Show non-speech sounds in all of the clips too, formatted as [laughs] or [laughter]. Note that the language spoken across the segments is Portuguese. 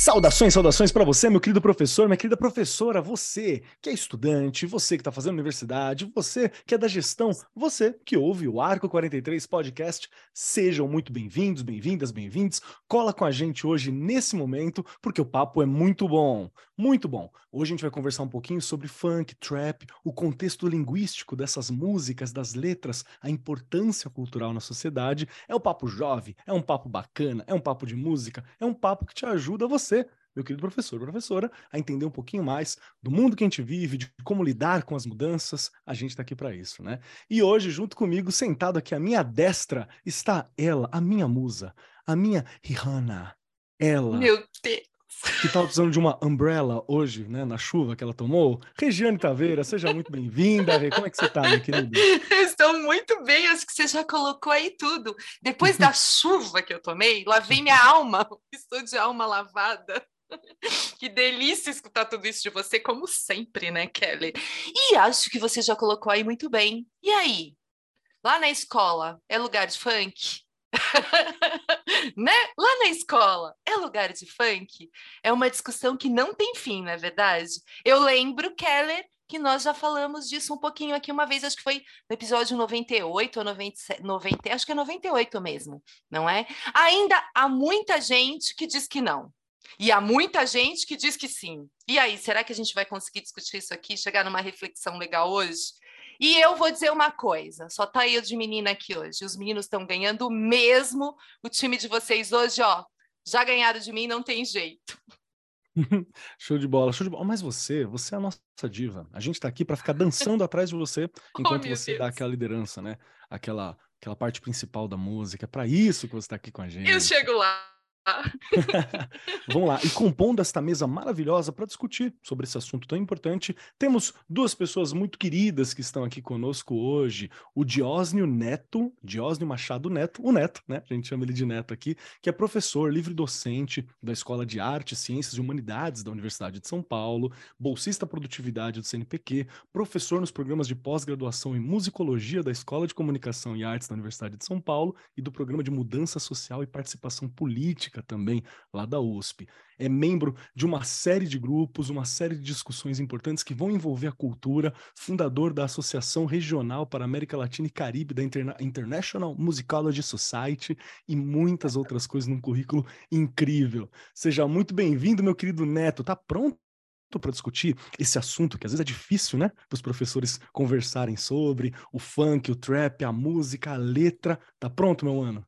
Saudações, saudações para você, meu querido professor, minha querida professora, você que é estudante, você que está fazendo universidade, você que é da gestão, você que ouve o Arco 43 Podcast, sejam muito bem-vindos, bem-vindas, bem-vindos. Cola com a gente hoje nesse momento, porque o papo é muito bom, muito bom. Hoje a gente vai conversar um pouquinho sobre funk, trap, o contexto linguístico dessas músicas, das letras, a importância cultural na sociedade. É um papo jovem, é um papo bacana, é um papo de música, é um papo que te ajuda você meu querido professor, professora, a entender um pouquinho mais do mundo que a gente vive, de como lidar com as mudanças. A gente está aqui para isso, né? E hoje, junto comigo, sentado aqui à minha destra, está ela, a minha musa, a minha Rihanna. Ela. Meu Deus! Que estava precisando de uma umbrella hoje, né, na chuva que ela tomou. Regiane Taveira, seja muito bem-vinda. Como é que você está, minha querida? [laughs] Estou muito bem, acho que você já colocou aí tudo. Depois da chuva que eu tomei, lavei minha alma, [laughs] estou de alma lavada. [laughs] Que delícia escutar tudo isso de você, como sempre, né, Kelly? E acho que você já colocou aí muito bem. E aí? Lá na escola, é lugar de funk? Né? Lá na escola, é lugar de funk? É uma discussão que não tem fim, não é verdade? Eu lembro, Keller, que nós já falamos disso um pouquinho aqui uma vez, acho que foi no episódio 98 ou 97, 90, acho que é 98 mesmo, não é? Ainda há muita gente que diz que não. E há muita gente que diz que sim. E aí, será que a gente vai conseguir discutir isso aqui, chegar numa reflexão legal hoje? E eu vou dizer uma coisa, só tá eu de menina aqui hoje. Os meninos estão ganhando mesmo. O time de vocês hoje, ó, já ganharam de mim, não tem jeito. [laughs] show de bola, show de bola. Mas você, você é a nossa diva. A gente tá aqui para ficar dançando atrás de você [laughs] oh, enquanto oh, você Deus. dá aquela liderança, né? Aquela aquela parte principal da música. É para isso que você está aqui com a gente. Eu chego lá. [laughs] Vamos lá. E compondo esta mesa maravilhosa para discutir sobre esse assunto tão importante, temos duas pessoas muito queridas que estão aqui conosco hoje. O Diósnio Neto, Diósnio Machado Neto, o Neto, né? A gente chama ele de Neto aqui, que é professor, livre docente da Escola de Arte, Ciências e Humanidades da Universidade de São Paulo, bolsista produtividade do CNPq, professor nos programas de pós-graduação em musicologia da Escola de Comunicação e Artes da Universidade de São Paulo e do programa de mudança social e participação política também, lá da USP. É membro de uma série de grupos, uma série de discussões importantes que vão envolver a cultura, fundador da Associação Regional para América Latina e Caribe da Interna International Musicology Society e muitas outras coisas num currículo incrível. Seja muito bem-vindo, meu querido Neto. Tá pronto? para discutir esse assunto que às vezes é difícil, né, para os professores conversarem sobre o funk, o trap, a música, a letra. Tá pronto, meu mano?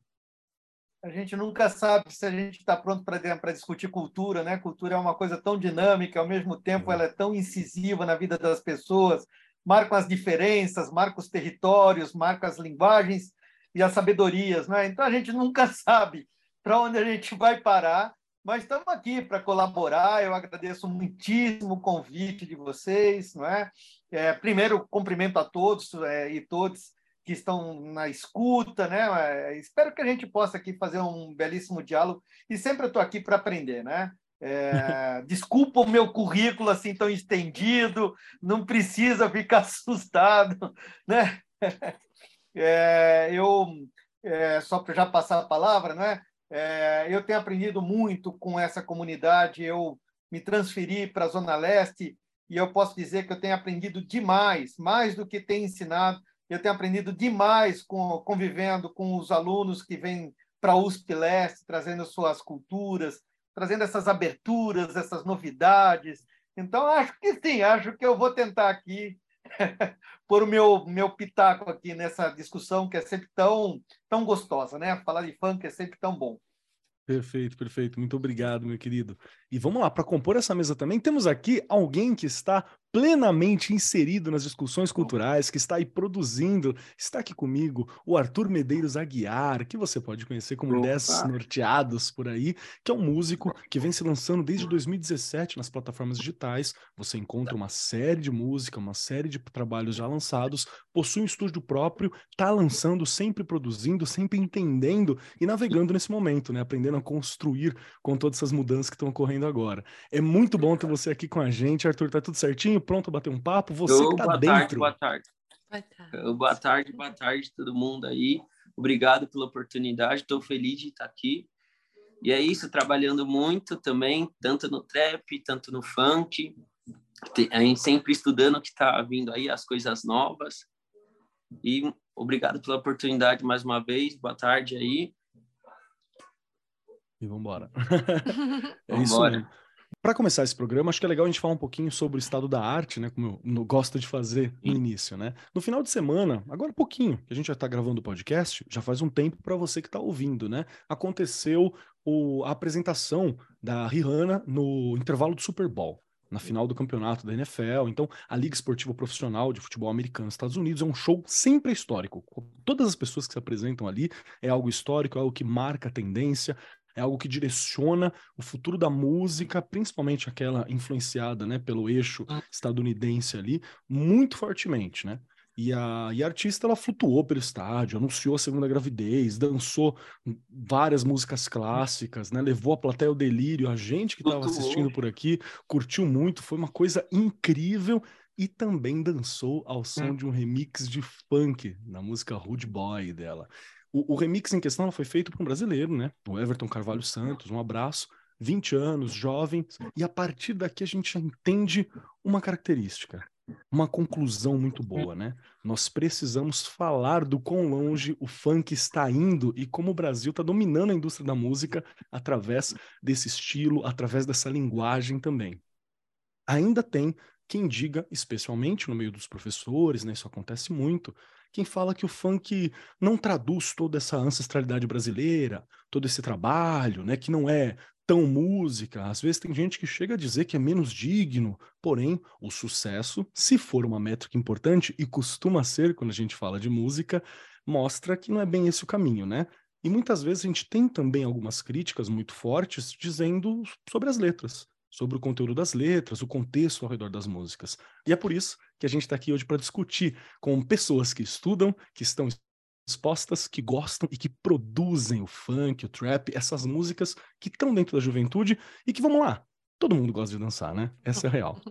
A gente nunca sabe se a gente está pronto para discutir cultura, né? Cultura é uma coisa tão dinâmica, ao mesmo tempo ela é tão incisiva na vida das pessoas, marca as diferenças, marca os territórios, marca as linguagens e as sabedorias, né? Então a gente nunca [laughs] sabe para onde a gente vai parar, mas estamos aqui para colaborar. Eu agradeço muitíssimo o convite de vocês, não é? é primeiro cumprimento a todos é, e todos que estão na escuta, né? É, espero que a gente possa aqui fazer um belíssimo diálogo e sempre eu estou aqui para aprender, né? É, [laughs] desculpa o meu currículo assim tão estendido, não precisa ficar [laughs] assustado, né? [laughs] É, eu é, só para já passar a palavra, né? É, eu tenho aprendido muito com essa comunidade. Eu me transferi para a Zona Leste e eu posso dizer que eu tenho aprendido demais, mais do que tenho ensinado eu tenho aprendido demais com, convivendo com os alunos que vêm para a USP Leste, trazendo suas culturas, trazendo essas aberturas, essas novidades. Então, acho que sim, acho que eu vou tentar aqui [laughs] pôr o meu, meu pitaco aqui nessa discussão que é sempre tão, tão gostosa, né? Falar de funk é sempre tão bom. Perfeito, perfeito. Muito obrigado, meu querido. E vamos lá, para compor essa mesa também, temos aqui alguém que está plenamente inserido nas discussões culturais, que está aí produzindo, está aqui comigo o Arthur Medeiros Aguiar, que você pode conhecer como Opa. 10 Norteados por aí, que é um músico que vem se lançando desde 2017 nas plataformas digitais. Você encontra uma série de música, uma série de trabalhos já lançados, possui um estúdio próprio, está lançando, sempre produzindo, sempre entendendo e navegando nesse momento, né? Aprendendo a construir com todas essas mudanças que estão ocorrendo agora. É muito bom ter você aqui com a gente, Arthur. Tá tudo certinho? Pronto a bater um papo? Você que tá boa dentro. Tarde, boa tarde. Boa tarde. Boa tarde, boa tarde todo mundo aí. Obrigado pela oportunidade, estou feliz de estar aqui. E é isso, trabalhando muito também, tanto no trap, tanto no funk. A gente sempre estudando o que está vindo aí, as coisas novas. E obrigado pela oportunidade mais uma vez. Boa tarde aí. E vamos embora. [laughs] é isso mesmo. Para começar esse programa, acho que é legal a gente falar um pouquinho sobre o estado da arte, né? Como eu gosto de fazer no início, né? No final de semana, agora pouquinho, que a gente já está gravando o podcast, já faz um tempo para você que está ouvindo, né? Aconteceu o, a apresentação da Rihanna no intervalo do Super Bowl na final do campeonato da NFL. Então, a Liga Esportiva Profissional de Futebol Americano nos Estados Unidos é um show sempre histórico. Todas as pessoas que se apresentam ali é algo histórico, é algo que marca a tendência, é algo que direciona o futuro da música, principalmente aquela influenciada né, pelo eixo ah. estadunidense ali, muito fortemente, né? E a, e a artista ela flutuou pelo estádio, anunciou a segunda gravidez, dançou várias músicas clássicas, né? Levou a plateia ao delírio, a gente que estava assistindo por aqui curtiu muito, foi uma coisa incrível e também dançou ao som hum. de um remix de funk na música Rude Boy dela. O, o remix em questão foi feito por um brasileiro, né? O Everton Carvalho Santos, um abraço. 20 anos, jovem, e a partir daqui a gente já entende uma característica, uma conclusão muito boa, né? Nós precisamos falar do quão longe o funk está indo e como o Brasil está dominando a indústria da música através desse estilo, através dessa linguagem também. Ainda tem quem diga, especialmente no meio dos professores, né? Isso acontece muito, quem fala que o funk não traduz toda essa ancestralidade brasileira, todo esse trabalho, né, que não é tão música. Às vezes tem gente que chega a dizer que é menos digno, porém, o sucesso, se for uma métrica importante, e costuma ser quando a gente fala de música, mostra que não é bem esse o caminho, né? E muitas vezes a gente tem também algumas críticas muito fortes dizendo sobre as letras sobre o conteúdo das letras, o contexto ao redor das músicas. E é por isso que a gente está aqui hoje para discutir com pessoas que estudam, que estão expostas, que gostam e que produzem o funk, o trap, essas músicas que estão dentro da juventude e que, vamos lá, todo mundo gosta de dançar, né? Essa é a real.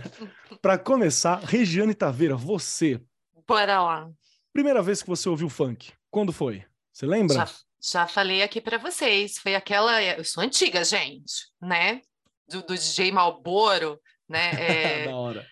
[laughs] para começar, Regiane Taveira, você. Bora lá. Primeira vez que você ouviu funk, quando foi? Você lembra? Já, já falei aqui para vocês, foi aquela. Eu sou antiga, gente, né? do, do DJ Malboro, né? [laughs] É, da hora.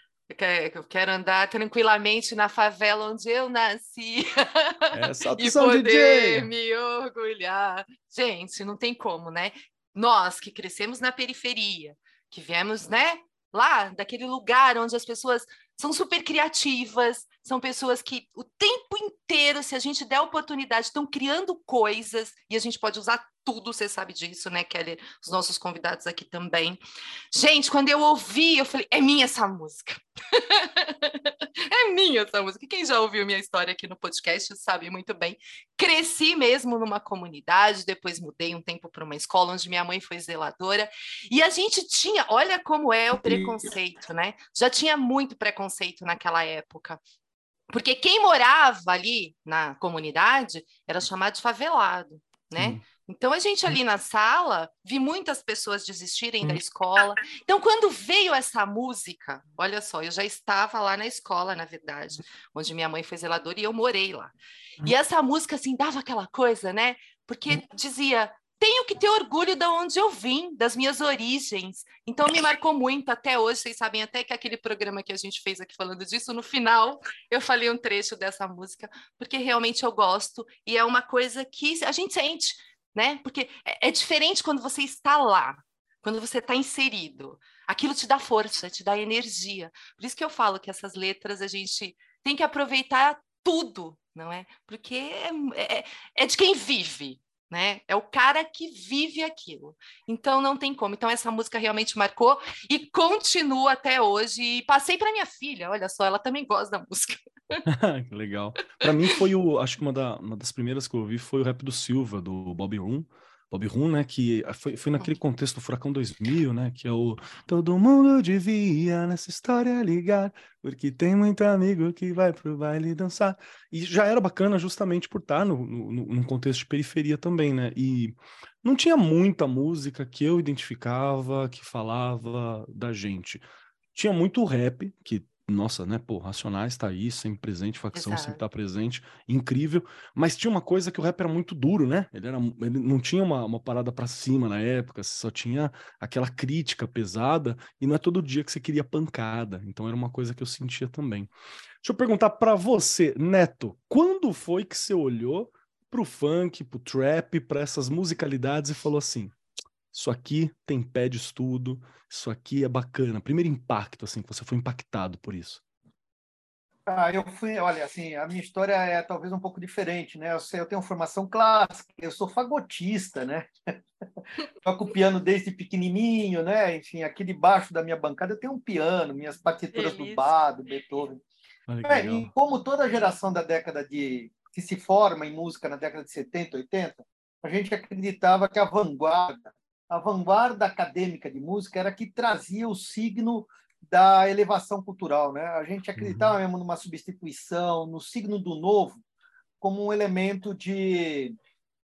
Eu quero andar tranquilamente na favela onde eu nasci é, [laughs] e poder DJ. me orgulhar. Gente, não tem como, né? Nós que crescemos na periferia, que viemos, né, lá daquele lugar onde as pessoas são super criativas, são pessoas que o tempo inteiro, se a gente der oportunidade, estão criando coisas e a gente pode usar tudo, você sabe disso, né, Kelly? Os nossos convidados aqui também. Gente, quando eu ouvi, eu falei, é minha essa música. [laughs] é minha essa música. Quem já ouviu minha história aqui no podcast sabe muito bem. Cresci mesmo numa comunidade, depois mudei um tempo para uma escola onde minha mãe foi zeladora. E a gente tinha, olha como é o preconceito, né? Já tinha muito preconceito naquela época. Porque quem morava ali na comunidade era chamado de favelado, né? Hum. Então, a gente ali na sala, vi muitas pessoas desistirem da hum. escola. Então, quando veio essa música, olha só, eu já estava lá na escola, na verdade, onde minha mãe foi zeladora e eu morei lá. E hum. essa música, assim, dava aquela coisa, né? Porque dizia, tenho que ter orgulho de onde eu vim, das minhas origens. Então me marcou muito até hoje. Vocês sabem até que aquele programa que a gente fez aqui falando disso, no final eu falei um trecho dessa música, porque realmente eu gosto e é uma coisa que a gente sente né? Porque é, é diferente quando você está lá, quando você está inserido. Aquilo te dá força, te dá energia. Por isso que eu falo que essas letras a gente tem que aproveitar tudo, não é? Porque é, é, é de quem vive, né? É o cara que vive aquilo. Então não tem como. Então essa música realmente marcou e continua até hoje. E passei para minha filha, olha só, ela também gosta da música. [laughs] [laughs] legal. Para mim foi o, acho que uma, da, uma das primeiras que eu ouvi foi o rap do Silva, do Bobby Room. Bob Rum, né, que foi, foi naquele contexto do Furacão 2000, né, que é o todo mundo devia nessa história ligar, porque tem muito amigo que vai pro baile dançar. E já era bacana justamente por estar no, no, num contexto de periferia também, né, e não tinha muita música que eu identificava, que falava da gente. Tinha muito rap, que nossa, né, pô, Racionais tá aí, sempre presente, facção Exato. sempre tá presente, incrível, mas tinha uma coisa que o rap era muito duro, né? Ele, era, ele não tinha uma, uma parada para cima na época, só tinha aquela crítica pesada e não é todo dia que você queria pancada, então era uma coisa que eu sentia também. Deixa eu perguntar para você, Neto, quando foi que você olhou pro funk, pro trap, para essas musicalidades e falou assim: isso aqui tem pé de estudo, isso aqui é bacana. Primeiro impacto, assim, que você foi impactado por isso. Ah, eu fui, olha, assim, a minha história é talvez um pouco diferente, né? Eu, sei, eu tenho formação clássica, eu sou fagotista, né? [laughs] Toco piano desde pequenininho, né? Enfim, aqui debaixo da minha bancada eu tenho um piano, minhas partituras do Bach, do Beethoven. É, e como toda geração da década de que se forma em música na década de 70, 80, a gente acreditava que a vanguarda a vanguarda acadêmica de música era que trazia o signo da elevação cultural. Né? A gente acreditava uhum. mesmo numa substituição, no signo do novo, como um elemento de,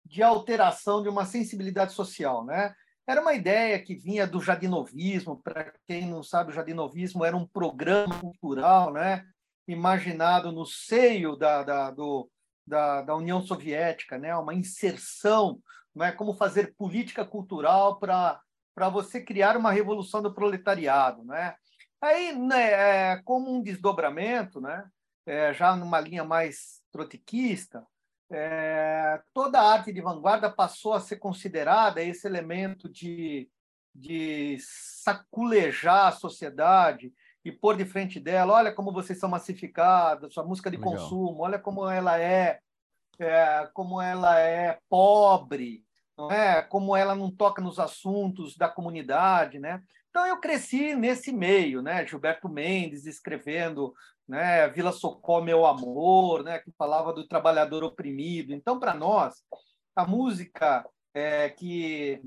de alteração de uma sensibilidade social. Né? Era uma ideia que vinha do jardinovismo. Para quem não sabe, o jardinovismo era um programa cultural né? imaginado no seio da, da, do, da, da União Soviética, né? uma inserção não é como fazer política cultural para para você criar uma revolução do proletariado, né? Aí, né, é, como um desdobramento, né, é, já numa linha mais trotiquista, é, toda a arte de vanguarda passou a ser considerada esse elemento de, de saculejar a sociedade e pôr de frente dela, olha como vocês são massificados, sua música de Legal. consumo, olha como ela é é, como ela é pobre, não é? Como ela não toca nos assuntos da comunidade, né? Então eu cresci nesse meio, né? Gilberto Mendes escrevendo, né? Vila Socó meu amor, né? Que falava do trabalhador oprimido. Então para nós a música é, que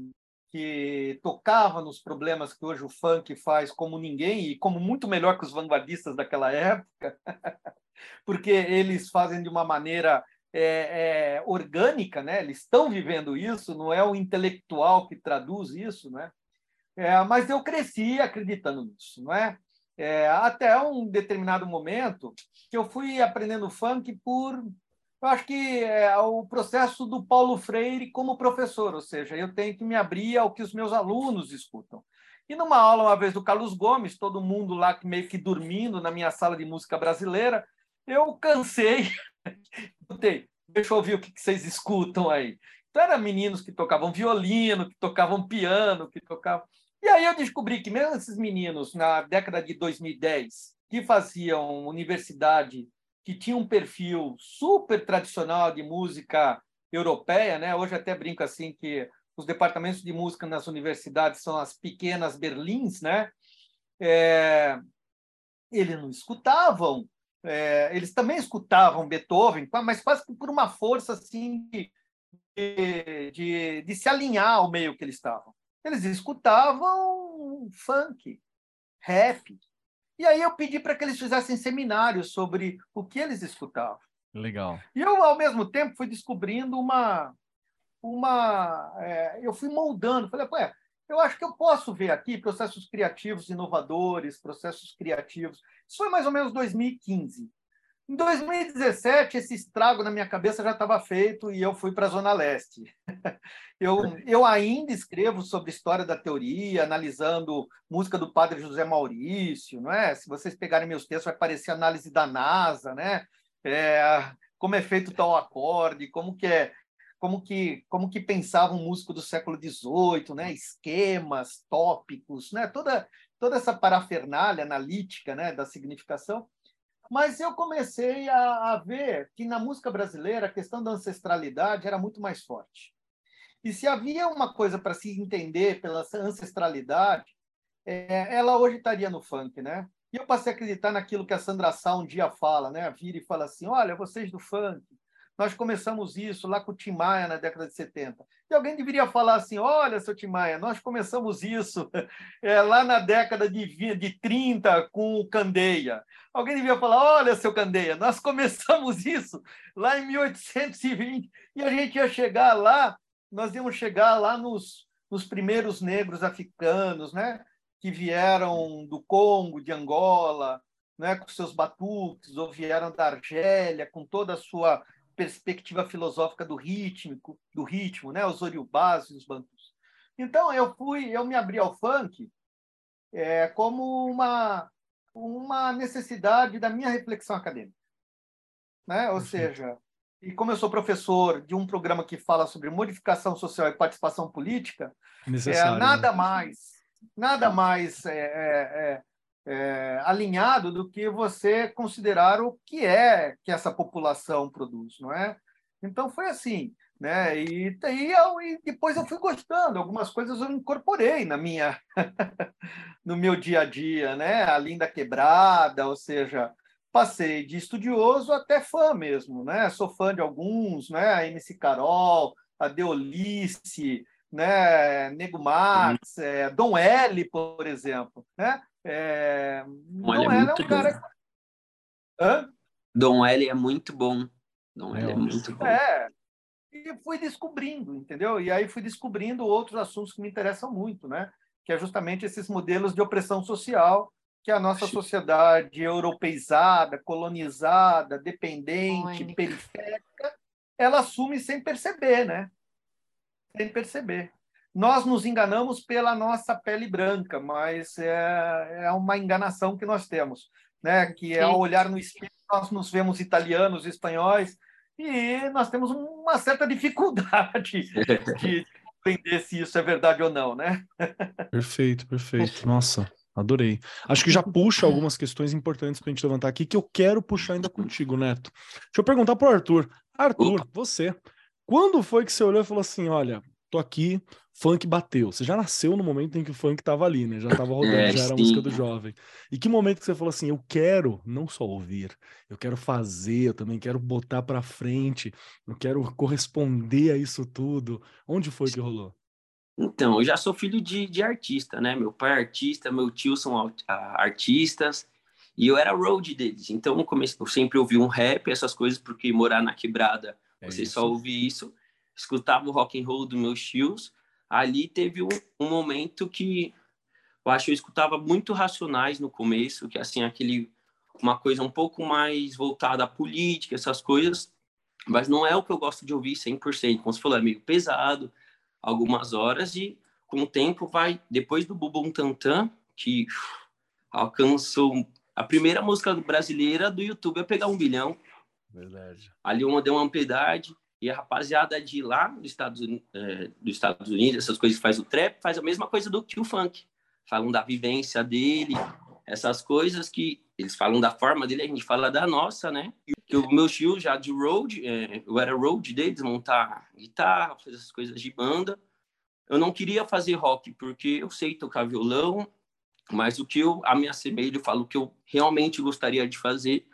que tocava nos problemas que hoje o funk faz como ninguém e como muito melhor que os vanguardistas daquela época, [laughs] porque eles fazem de uma maneira é, é, orgânica, né? Eles estão vivendo isso, não é o intelectual que traduz isso, né? É, mas eu cresci acreditando nisso, não é? é? Até um determinado momento que eu fui aprendendo funk por, eu acho que é o processo do Paulo Freire como professor, ou seja, eu tenho que me abrir ao que os meus alunos escutam. E numa aula uma vez do Carlos Gomes, todo mundo lá meio que dormindo na minha sala de música brasileira, eu cansei [laughs] deixa eu ouvir o que vocês escutam aí. Então, eram meninos que tocavam violino, que tocavam piano, que tocavam. E aí eu descobri que mesmo esses meninos, na década de 2010, que faziam universidade, que tinham um perfil super tradicional de música europeia, né? Hoje até brinco assim que os departamentos de música nas universidades são as pequenas Berlins, né? É... Eles não escutavam é, eles também escutavam Beethoven, mas quase por uma força assim de, de, de, se alinhar ao meio que eles estavam. Eles escutavam funk, rap. E aí eu pedi para que eles fizessem seminários sobre o que eles escutavam. Legal. E eu, ao mesmo tempo, fui descobrindo uma. uma é, eu fui moldando. Falei, Pô, eu acho que eu posso ver aqui processos criativos inovadores, processos criativos. Isso foi mais ou menos 2015. Em 2017, esse estrago na minha cabeça já estava feito e eu fui para a Zona Leste. [laughs] Eu, eu ainda escrevo sobre história da teoria, analisando música do padre José Maurício, não é? Se vocês pegarem meus textos, vai aparecer análise da NASA, né? É, como é feito tal acorde, como que é como que, como que pensava um músico do século XVIII, né? esquemas, tópicos, né? toda, toda essa parafernália analítica né? da significação. Mas eu comecei a, a ver que na música brasileira a questão da ancestralidade era muito mais forte. E se havia uma coisa para se entender pela ancestralidade, é, ela hoje estaria no funk, né? E eu passei a acreditar naquilo que a Sandra Sá um dia fala, né? Vira e fala assim: olha, vocês do funk, nós começamos isso lá com o Tim Maia na década de 70. E alguém deveria falar assim: olha, seu Tim Maia, nós começamos isso [laughs] é, lá na década de, de 30 com o Candeia. Alguém deveria falar: olha, seu Candeia, nós começamos [laughs] isso lá em 1820 e a gente ia chegar lá, nós íamos chegar lá nos, nos primeiros negros africanos, né? Que vieram do Congo, de Angola, né, com seus batuques, ou vieram da Argélia, com toda a sua perspectiva filosófica do ritmo, do ritmo, né? Os oriubás e os bantus. Então eu fui, eu me abri ao funk é, como uma uma necessidade da minha reflexão acadêmica, né? Ou seja, e como eu sou professor de um programa que fala sobre modificação social e participação política, é, nada né? mais, nada mais é, é, é alinhado do que você considerar o que é que essa população produz, não é? Então foi assim, né? E, e, eu, e depois eu fui gostando, algumas coisas eu incorporei na minha [laughs] no meu dia a dia, né? A linda quebrada, ou seja, passei de estudioso até fã mesmo, né? Sou fã de alguns, né? A MC Carol, a Deolice, né? Nego Max, é, Dom L, por exemplo, né? É, Dom L é, é muito um cara... Hã? Dom L é muito bom. Dom L é muito bom. É, e fui descobrindo, entendeu? E aí fui descobrindo outros assuntos que me interessam muito, né? Que é justamente esses modelos de opressão social que a nossa sociedade europeizada, colonizada, dependente, periférica, ela assume sem perceber, né? Sem perceber nós nos enganamos pela nossa pele branca, mas é, é uma enganação que nós temos, né? Que é ao olhar no espelho nós nos vemos italianos, espanhóis e nós temos uma certa dificuldade [laughs] de entender se isso é verdade ou não, né? Perfeito, perfeito. Nossa, adorei. Acho que já puxa algumas questões importantes para a gente levantar aqui que eu quero puxar ainda contigo, Neto. Deixa eu perguntar para o Arthur. Arthur, você, quando foi que você olhou e falou assim, olha, tô aqui, funk bateu. Você já nasceu no momento em que o funk tava ali, né? Já tava [laughs] rodando, é, já era a música do jovem. E que momento que você falou assim, eu quero não só ouvir, eu quero fazer, eu também quero botar para frente, eu quero corresponder a isso tudo. Onde foi que rolou? Então, eu já sou filho de, de artista, né? Meu pai é artista, meu tio são artistas, e eu era road deles. Então, eu, comecei, eu sempre ouvi um rap, essas coisas, porque morar na quebrada, é você isso. só ouve isso escutava o rock and roll dos meus tios, ali teve um, um momento que eu acho que eu escutava muito Racionais no começo, que assim aquele uma coisa um pouco mais voltada à política, essas coisas, mas não é o que eu gosto de ouvir 100%, como você falou, é meio pesado, algumas horas e com o tempo vai depois do Bubum Tantan, que alcançou a primeira música brasileira do YouTube a pegar um bilhão. Verdade. Ali uma deu uma amplitude e a rapaziada de lá dos Estados, é, dos Estados Unidos, essas coisas que faz o trap, faz a mesma coisa do que o funk. Falam da vivência dele, essas coisas que eles falam da forma dele, a gente fala da nossa, né? Que o meu tio já de road, é, eu era road deles, montar guitarra, fazer essas coisas de banda. Eu não queria fazer rock porque eu sei tocar violão, mas o que eu a me assemelho, eu falo que eu realmente gostaria de fazer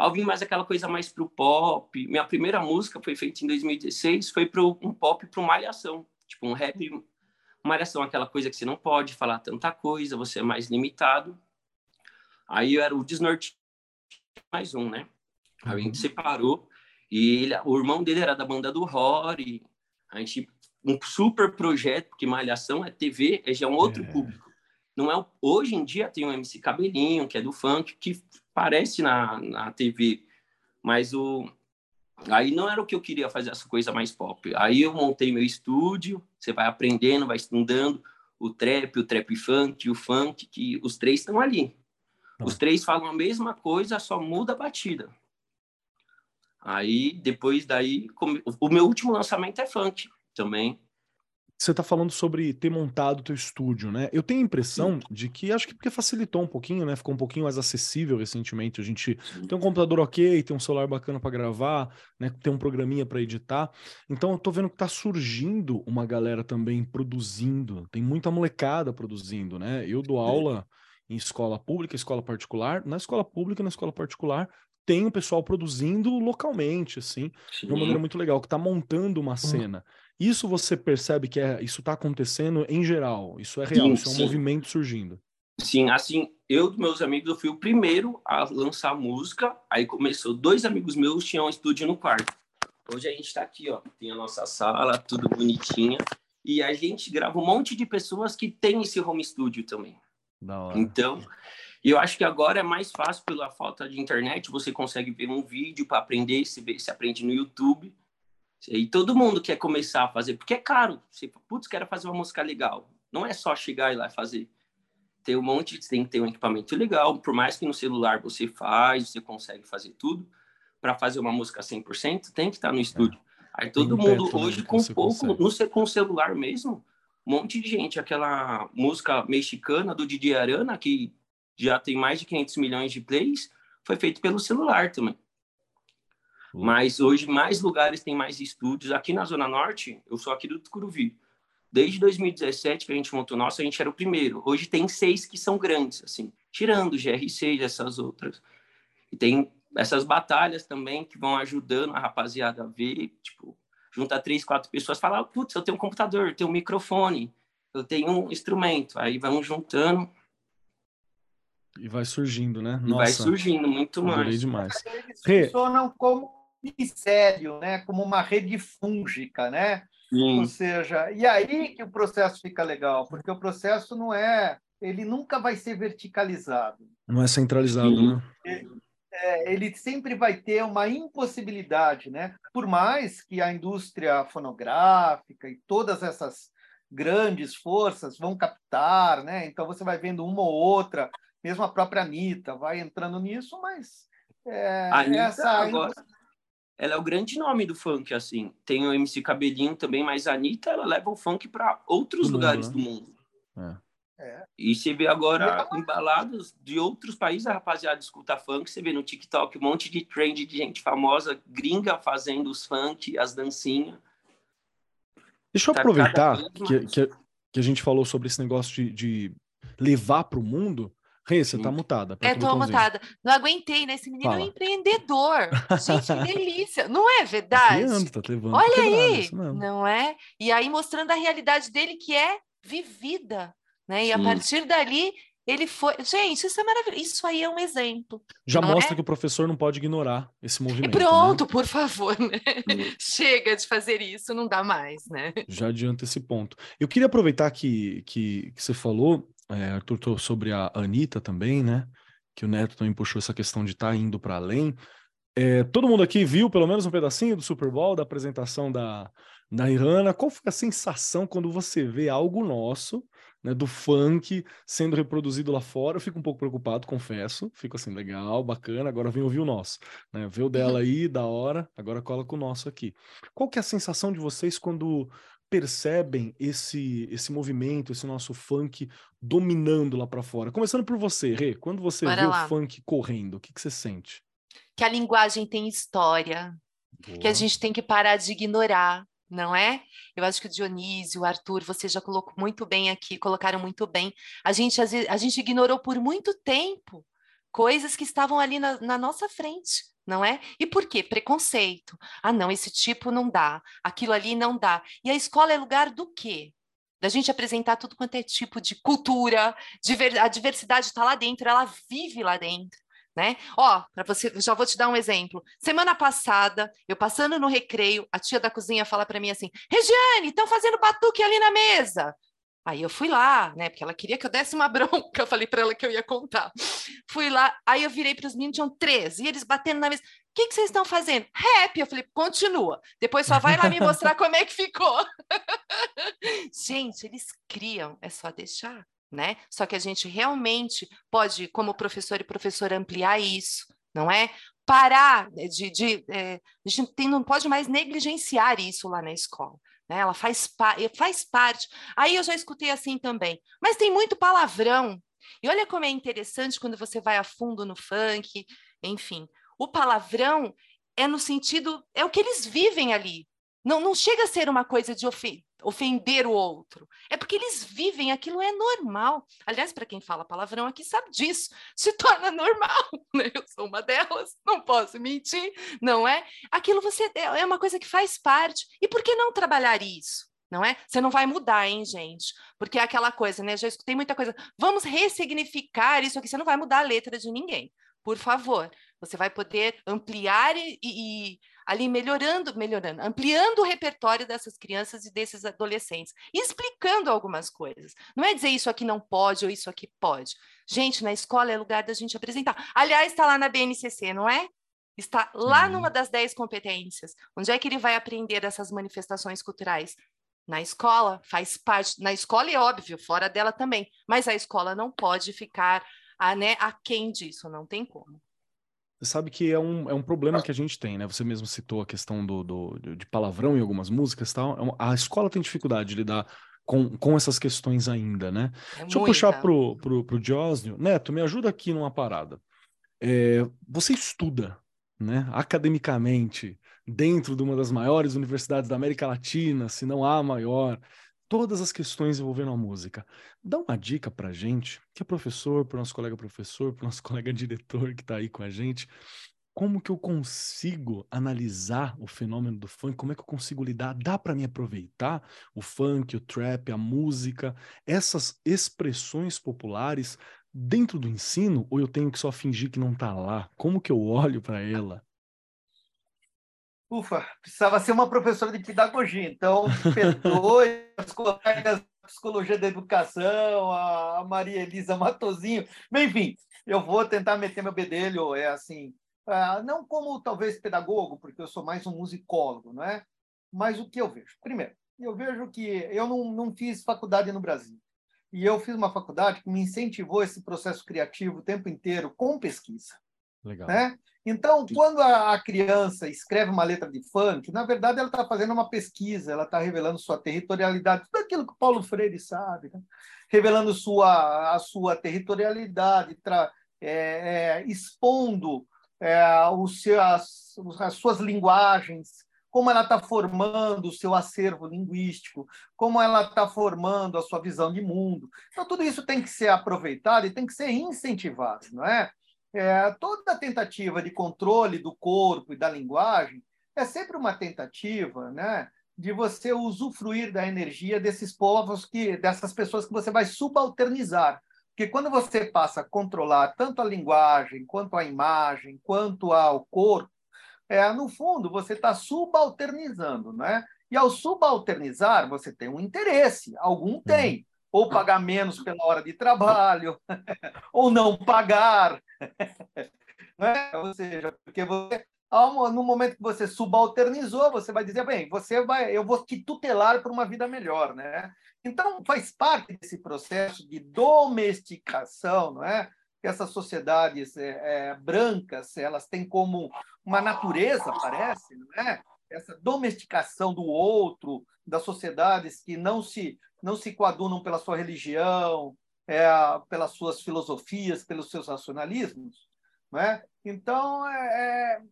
ao vir mais aquela coisa mais pro pop. Minha primeira música foi feita em 2016, foi pro um pop pro malhação, tipo um rap malhação, aquela coisa que você não pode falar tanta coisa, você é mais limitado. Aí eu era o desnorte mais um, né? Aí a gente separou e ele, o irmão dele era da banda do Rory. A gente um super projeto, porque malhação é TV, é já um outro é. público. Não é hoje em dia tem o MC Cabelinho, que é do funk, que aparece na, na TV, mas o aí não era o que eu queria fazer essa coisa mais pop. Aí eu montei meu estúdio, você vai aprendendo, vai estudando o trap, o trap funk, o funk, que os três estão ali. Tá. Os três falam a mesma coisa, só muda a batida. Aí depois daí, o meu último lançamento é funk também. Você está falando sobre ter montado o teu estúdio, né? Eu tenho a impressão Sim. de que acho que porque facilitou um pouquinho, né? Ficou um pouquinho mais acessível recentemente. A gente Sim. tem um computador ok, tem um celular bacana para gravar, né? Tem um programinha para editar. Então eu tô vendo que tá surgindo uma galera também produzindo. Tem muita molecada produzindo, né? Eu dou aula em escola pública, escola particular. Na escola pública, na escola particular, tem o pessoal produzindo localmente, assim, Sim. de uma maneira muito legal, que está montando uma cena. Isso você percebe que é, isso está acontecendo em geral, isso é real, sim, isso é um sim. movimento surgindo. Sim, assim, eu meus amigos, eu fui o primeiro a lançar música, aí começou, dois amigos meus tinham um estúdio no quarto. Hoje a gente está aqui, ó, tem a nossa sala, tudo bonitinha, e a gente grava um monte de pessoas que tem esse home studio também. Então, e eu acho que agora é mais fácil pela falta de internet, você consegue ver um vídeo para aprender, se, vê, se aprende no YouTube. E todo mundo quer começar a fazer, porque é caro. Você, putz, quero fazer uma música legal. Não é só chegar e lá fazer. Tem um monte, tem que ter um equipamento legal. Por mais que no celular você faz, você consegue fazer tudo. Para fazer uma música 100%, tem que estar no estúdio. É. Aí todo mundo né, hoje com pouco, no, com celular mesmo, um monte de gente. Aquela música mexicana do Didi Arana, que já tem mais de 500 milhões de plays, foi feito pelo celular também. Uhum. Mas hoje mais lugares têm mais estúdios. Aqui na Zona Norte, eu sou aqui do Tucuruvi. Desde 2017 que a gente montou nosso, a gente era o primeiro. Hoje tem seis que são grandes, assim, tirando o GR6 essas outras. E tem essas batalhas também que vão ajudando a rapaziada a ver, tipo, juntar três, quatro pessoas, falar, putz, eu tenho um computador, eu tenho um microfone, eu tenho um instrumento. Aí vão juntando e vai surgindo, né? Nossa, vai surgindo muito mais. demais. Eles funcionam como micélio, né? Como uma rede fúngica, né? Sim. Ou seja, e aí que o processo fica legal, porque o processo não é, ele nunca vai ser verticalizado. Não é centralizado, Sim. né? Ele, é, ele sempre vai ter uma impossibilidade, né? Por mais que a indústria fonográfica e todas essas grandes forças vão captar, né? Então você vai vendo uma ou outra mesmo a própria Anitta vai entrando nisso, mas é, a Anitta essa agora, ela é o grande nome do funk, assim. Tem o MC Cabelinho também, mas a Anitta, ela leva o funk para outros do lugares mundo, né? do mundo. É. É. E você vê agora embalados de outros países, a rapaziada escuta funk, você vê no TikTok um monte de trend de gente famosa, gringa, fazendo os funk, as dancinhas. Deixa eu tá aproveitar que, que, que, a gente falou sobre esse negócio de, de levar para o mundo. Rê, você tá mutada. É, tô mutada. Não aguentei, né? Esse menino Fala. é um empreendedor. Gente, que [laughs] delícia. Não é verdade? Tá te levando, tá Olha aí, não é? E aí mostrando a realidade dele que é vivida, né? E Sim. a partir dali ele foi. Gente, isso é maravilhoso. Isso aí é um exemplo. Já mostra é? que o professor não pode ignorar esse movimento. Pronto, né? por favor, né? [laughs] Chega de fazer isso, não dá mais, né? Já adianta esse ponto. Eu queria aproveitar que, que, que você falou é, Arthur, sobre a Anitta também, né? Que o Neto também puxou essa questão de estar tá indo para além. É, todo mundo aqui viu pelo menos um pedacinho do Super Bowl, da apresentação da, da Irana. Qual foi a sensação quando você vê algo nosso, né, do funk, sendo reproduzido lá fora? Eu fico um pouco preocupado, confesso. Fico assim, legal, bacana, agora vem ouvir o nosso. Né? Vê o dela aí, da hora, agora cola com o nosso aqui. Qual que é a sensação de vocês quando percebem esse esse movimento, esse nosso funk dominando lá para fora? Começando por você, Rê, quando você Bora vê lá. o funk correndo, o que, que você sente? Que a linguagem tem história, Boa. que a gente tem que parar de ignorar, não é? Eu acho que o Dionísio, o Arthur, você já colocou muito bem aqui, colocaram muito bem. A gente, a gente ignorou por muito tempo coisas que estavam ali na, na nossa frente não é? E por quê? Preconceito. Ah, não, esse tipo não dá, aquilo ali não dá. E a escola é lugar do quê? Da gente apresentar tudo quanto é tipo de cultura, diver, a diversidade está lá dentro, ela vive lá dentro. Né? Ó, para você, já vou te dar um exemplo. Semana passada, eu passando no recreio, a tia da cozinha fala para mim assim: Regiane, estão fazendo batuque ali na mesa. Aí eu fui lá, né? Porque ela queria que eu desse uma bronca. Eu falei para ela que eu ia contar. Fui lá, aí eu virei para os meninos, tinham três, e eles batendo na mesa. O que, que vocês estão fazendo? Rap. Eu falei, continua. Depois só vai lá me mostrar como é que ficou. [laughs] gente, eles criam, é só deixar, né? Só que a gente realmente pode, como professor e professora, ampliar isso, não é? Parar de. de é, a gente tem, não pode mais negligenciar isso lá na escola né? Ela faz, pa faz parte. Aí eu já escutei assim também. Mas tem muito palavrão. E olha como é interessante quando você vai a fundo no funk, enfim. O palavrão é no sentido, é o que eles vivem ali. Não, não chega a ser uma coisa de ofender ofender o outro. É porque eles vivem, aquilo é normal. Aliás, para quem fala palavrão aqui sabe disso, [laughs] se torna normal. [laughs] Né? Eu sou uma delas, não posso mentir, não é? Aquilo você é, é uma coisa que faz parte. E por que não trabalhar isso? Não é? Você não vai mudar, hein, gente? Porque é aquela coisa, né? Já escutei muita coisa. Vamos ressignificar isso aqui. Você não vai mudar a letra de ninguém. Por favor, você vai poder ampliar e, e, ali melhorando, melhorando, ampliando o repertório dessas crianças e desses adolescentes, explicando algumas coisas. Não é dizer isso aqui não pode ou isso aqui pode. Gente, na escola é lugar da gente apresentar. Aliás, está lá na BNCC, não é? Está lá numa das dez competências. Onde é que ele vai aprender essas manifestações culturais? Na escola, faz parte. Na escola é óbvio, fora dela também. Mas a escola não pode ficar a, né, aquém disso, não tem como. Sabe que é um, é um problema que a gente tem, né? Você mesmo citou a questão do, do de palavrão em algumas músicas e tal. É a escola tem dificuldade de lidar com, com essas questões ainda, né? É Deixa muita. eu puxar pro, pro, pro Diósnio. Neto, me ajuda aqui numa parada. É, você estuda, né, academicamente, dentro de uma das maiores universidades da América Latina, se não a maior, todas as questões envolvendo a música. Dá uma dica para gente, que é professor, para o nosso colega professor, para o nosso [laughs] colega diretor que está aí com a gente, como que eu consigo analisar o fenômeno do funk? Como é que eu consigo lidar? Dá para me aproveitar o funk, o trap, a música, essas expressões populares dentro do ensino? Ou eu tenho que só fingir que não está lá? Como que eu olho para ela? Ufa, precisava ser uma professora de pedagogia, então perdoe as [laughs] colegas da psicologia da educação, a Maria Elisa Matozinho, enfim, eu vou tentar meter meu bedelho, é assim, não como talvez pedagogo, porque eu sou mais um musicólogo, não é? Mas o que eu vejo? Primeiro, eu vejo que eu não, não fiz faculdade no Brasil. E eu fiz uma faculdade que me incentivou esse processo criativo o tempo inteiro com pesquisa. Legal. Né? Então, quando a, criança escreve uma letra de funk, na verdade ela está fazendo uma pesquisa, ela está revelando sua territorialidade, tudo aquilo que o Paulo Freire sabe, né? revelando sua, a sua territorialidade, tra, é, é, expondo é, os as, as suas linguagens, como ela está formando o seu acervo linguístico, como ela está formando a sua visão de mundo. Então, tudo isso tem que ser aproveitado e tem que ser incentivado, não é? É, toda tentativa de controle do corpo e da linguagem é sempre uma tentativa né, de você usufruir da energia desses povos, que, dessas pessoas que você vai subalternizar. Porque quando você passa a controlar tanto a linguagem, quanto a imagem, quanto ao corpo, é, no fundo, você está subalternizando. Né? E ao subalternizar, você tem um interesse, algum uhum. tem ou pagar menos pela hora de trabalho, [laughs] ou não pagar. [laughs] é? Ou seja, porque você, no momento que você subalternizou, você vai dizer, bem, você vai, eu vou te tutelar para uma vida melhor, né? Então, faz parte desse processo de domesticação, não é? Que essas sociedades é, é, brancas, elas têm como uma natureza, parece, não é? Essa domesticação do outro, das sociedades que não se não se coadunam pela sua religião, é, pelas suas filosofias, pelos seus racionalismos. Né? Então, é,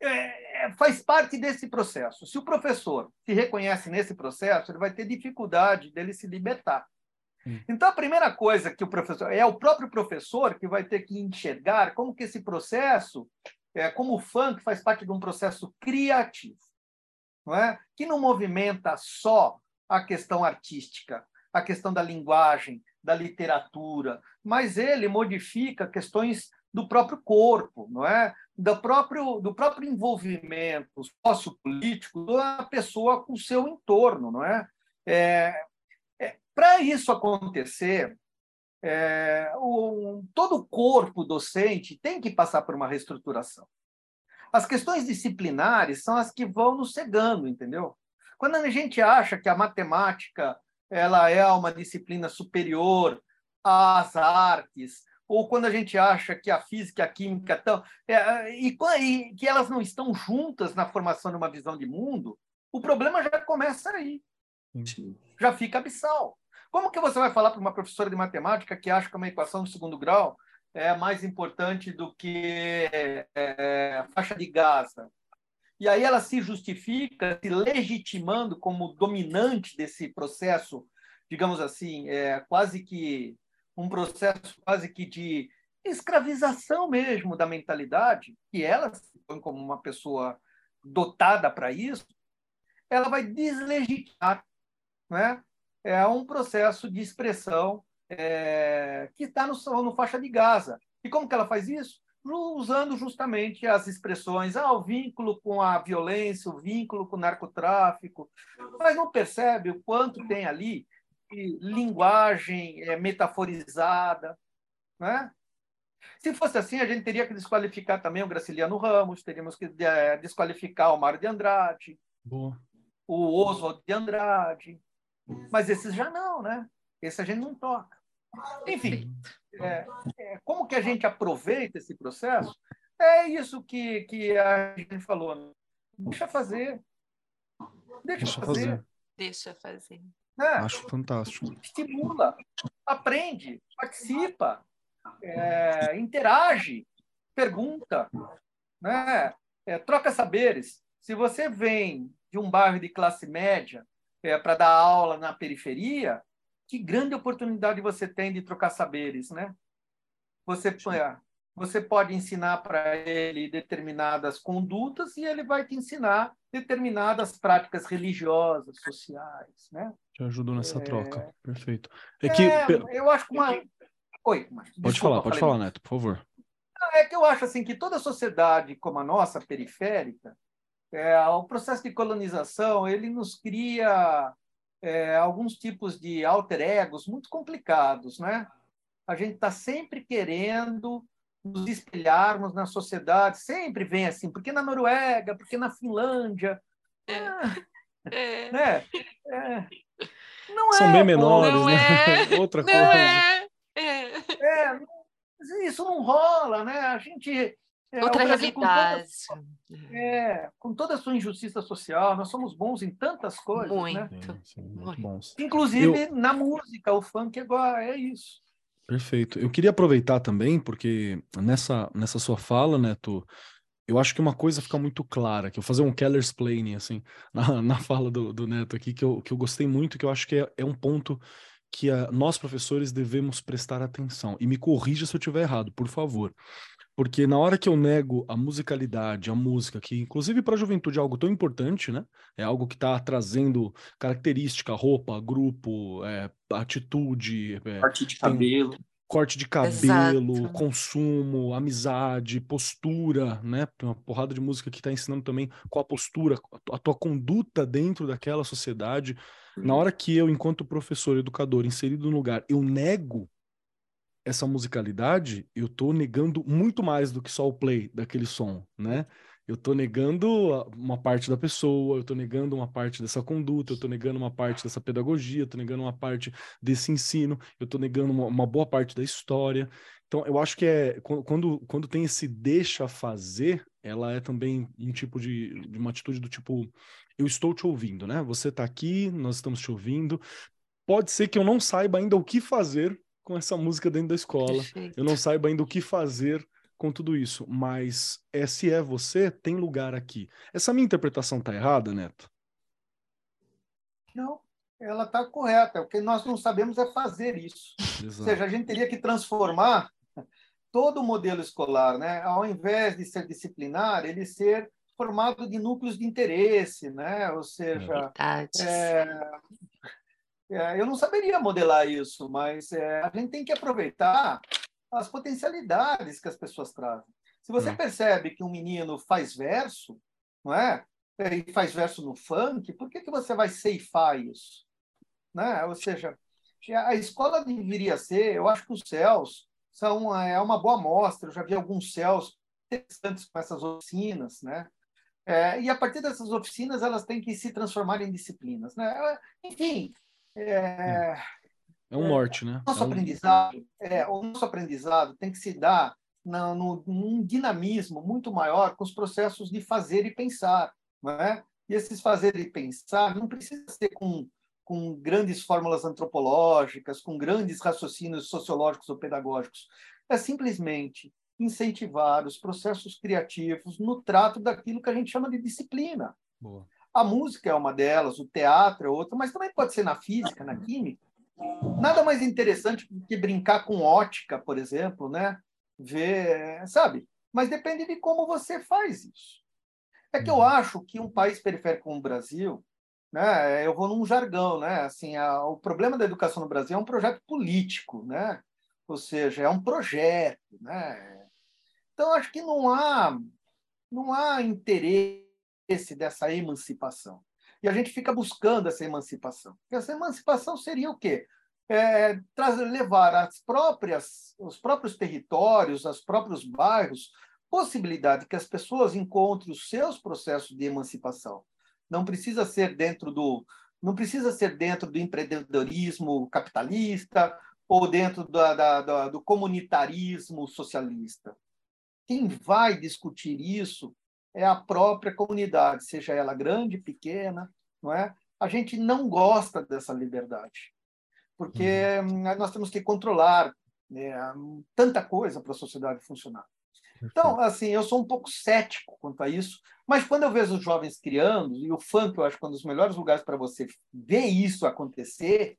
é, é, faz parte desse processo. Se o professor se reconhece nesse processo, ele vai ter dificuldade dele se libertar. Hum. Então, a primeira coisa que o professor... É o próprio professor que vai ter que enxergar como que esse processo, é, como o funk faz parte de um processo criativo, não é? que não movimenta só a questão artística, a questão da linguagem, da literatura, mas ele modifica questões do próprio corpo, não é? Do próprio do próprio envolvimento sociopolítico da pessoa com o seu entorno, não é? é, é Para isso acontecer, é, o, todo o corpo docente tem que passar por uma reestruturação. As questões disciplinares são as que vão nos cegando, entendeu? Quando a gente acha que a matemática ela é uma disciplina superior às artes, ou quando a gente acha que a física e a química estão. É, e, e, que elas não estão juntas na formação de uma visão de mundo, o problema já começa aí. Sim. já fica abissal. Como que você vai falar para uma professora de matemática que acha que uma equação de segundo grau é mais importante do que é, é, faixa de Gaza? E aí ela se justifica, se legitimando como dominante desse processo, digamos assim, é, quase que um processo quase que de escravização mesmo da mentalidade, que ela se põe como uma pessoa dotada para isso, ela vai deslegitimar né? é um processo de expressão é, que está no, no faixa de Gaza. E como que ela faz isso? Usando justamente as expressões, ah, o vínculo com a violência, o vínculo com o narcotráfico, mas não percebe o quanto tem ali de linguagem é, metaforizada, né? Se fosse assim, a gente teria que desqualificar também o Graciliano Ramos, teríamos que é, desqualificar o Mário de Andrade, Boa. o Oswald de Andrade, mas esses já não, né? Esse a gente não toca. Enfim, é, é, como que a gente aproveita esse processo? É isso que, que a gente falou. Né? Deixa fazer. Deixa, Deixa fazer. fazer. Deixa fazer. É, Acho fantástico. Estimula, aprende, participa, é, interage, pergunta, né? É, troca saberes. Se você vem de um bairro de classe média é, para dar aula na periferia, que grande oportunidade você tem de trocar saberes, né? Você, você pode ensinar para ele determinadas condutas e ele vai te ensinar determinadas práticas religiosas, sociais, né? Te ajuda nessa é... troca, perfeito. É que é, eu acho que uma Oi, Desculpa, pode falar, pode falar, Neto, por favor. É que eu acho assim que toda sociedade como a nossa periférica, é, o processo de colonização ele nos cria é, alguns tipos de alter egos muito complicados, né? A gente está sempre querendo nos espelharmos na sociedade, sempre vem assim, porque na Noruega, porque na Finlândia, é. Ah, é. [laughs] Né? É. Não São bem menores, né? É. [laughs] Outra não coisa. É. É. isso não rola, né? A gente é, Outra realidade. Com toda, é, com toda a sua injustiça social, nós somos bons em tantas coisas. Muito. Né? Sim, sim, muito bons. Inclusive Eu... na música, o funk agora é isso. Perfeito. Eu queria aproveitar também, porque nessa, nessa sua fala, Neto, eu acho que uma coisa fica muito clara, que eu vou fazer um Keller's Planning, assim, [laughs] na, na fala do, do Neto aqui, que eu, que eu gostei muito, que eu acho que é, é um ponto que a, nós, professores, devemos prestar atenção. E me corrija se eu estiver errado, por favor. Porque na hora que eu nego a musicalidade, a música, que inclusive para a juventude é algo tão importante, né? É algo que está trazendo característica, roupa, grupo, é, atitude. É, corte de cabelo. Corte de cabelo, Exato. consumo, amizade, postura, né? Tem uma porrada de música que está ensinando também qual a postura, a tua conduta dentro daquela sociedade. Na hora que eu, enquanto professor, educador, inserido no lugar, eu nego essa musicalidade, eu tô negando muito mais do que só o play daquele som, né? Eu tô negando uma parte da pessoa, eu tô negando uma parte dessa conduta, eu tô negando uma parte dessa pedagogia, eu tô negando uma parte desse ensino, eu tô negando uma, uma boa parte da história. Então, eu acho que é quando, quando tem esse deixa fazer, ela é também um tipo de, de uma atitude do tipo, eu estou te ouvindo, né? Você tá aqui, nós estamos te ouvindo. Pode ser que eu não saiba ainda o que fazer com essa música dentro da escola. Perfeito. Eu não saiba ainda o que fazer com tudo isso, mas é, se é você, tem lugar aqui. Essa minha interpretação tá errada, Neto? Não, ela está correta. O que nós não sabemos é fazer isso. Exato. Ou seja, a gente teria que transformar todo o modelo escolar, né? Ao invés de ser disciplinar, ele ser formado de núcleos de interesse, né? Ou seja, é, é, eu não saberia modelar isso, mas é, a gente tem que aproveitar as potencialidades que as pessoas trazem. Se você hum. percebe que um menino faz verso, não é? E faz verso no funk, por que, que você vai ceifar isso? Né? Ou seja, a escola deveria ser, eu acho que os céus são é uma boa amostra. Eu já vi alguns céus interessantes com essas oficinas, né? É, e a partir dessas oficinas elas têm que se transformar em disciplinas, né? Enfim, é, é um norte, né? Nosso é um... aprendizado, é, o nosso aprendizado tem que se dar na, no, num dinamismo muito maior com os processos de fazer e pensar, não é? E esses fazer e pensar não precisa ser com com grandes fórmulas antropológicas, com grandes raciocínios sociológicos ou pedagógicos. É simplesmente incentivar os processos criativos no trato daquilo que a gente chama de disciplina. Boa. A música é uma delas, o teatro é outra, mas também pode ser na física, na química. Nada mais interessante do que brincar com ótica, por exemplo, né? Ver, sabe? Mas depende de como você faz isso. É que eu uhum. acho que um país periférico como o Brasil, né? Eu vou num jargão, né? Assim, a, o problema da educação no Brasil é um projeto político, né? Ou seja, é um projeto, né? Então acho que não há não há interesse dessa emancipação. E a gente fica buscando essa emancipação. E essa emancipação seria o quê? É, levar as próprias, os próprios territórios, os próprios bairros, possibilidade que as pessoas encontrem os seus processos de emancipação. Não precisa ser dentro do não precisa ser dentro do empreendedorismo capitalista ou dentro da, da, da, do comunitarismo socialista. Quem vai discutir isso é a própria comunidade, seja ela grande, pequena, não é? A gente não gosta dessa liberdade, porque uhum. nós temos que controlar né, tanta coisa para a sociedade funcionar. Então, assim, eu sou um pouco cético quanto a isso, mas quando eu vejo os jovens criando, e o funk eu acho que é um dos melhores lugares para você ver isso acontecer,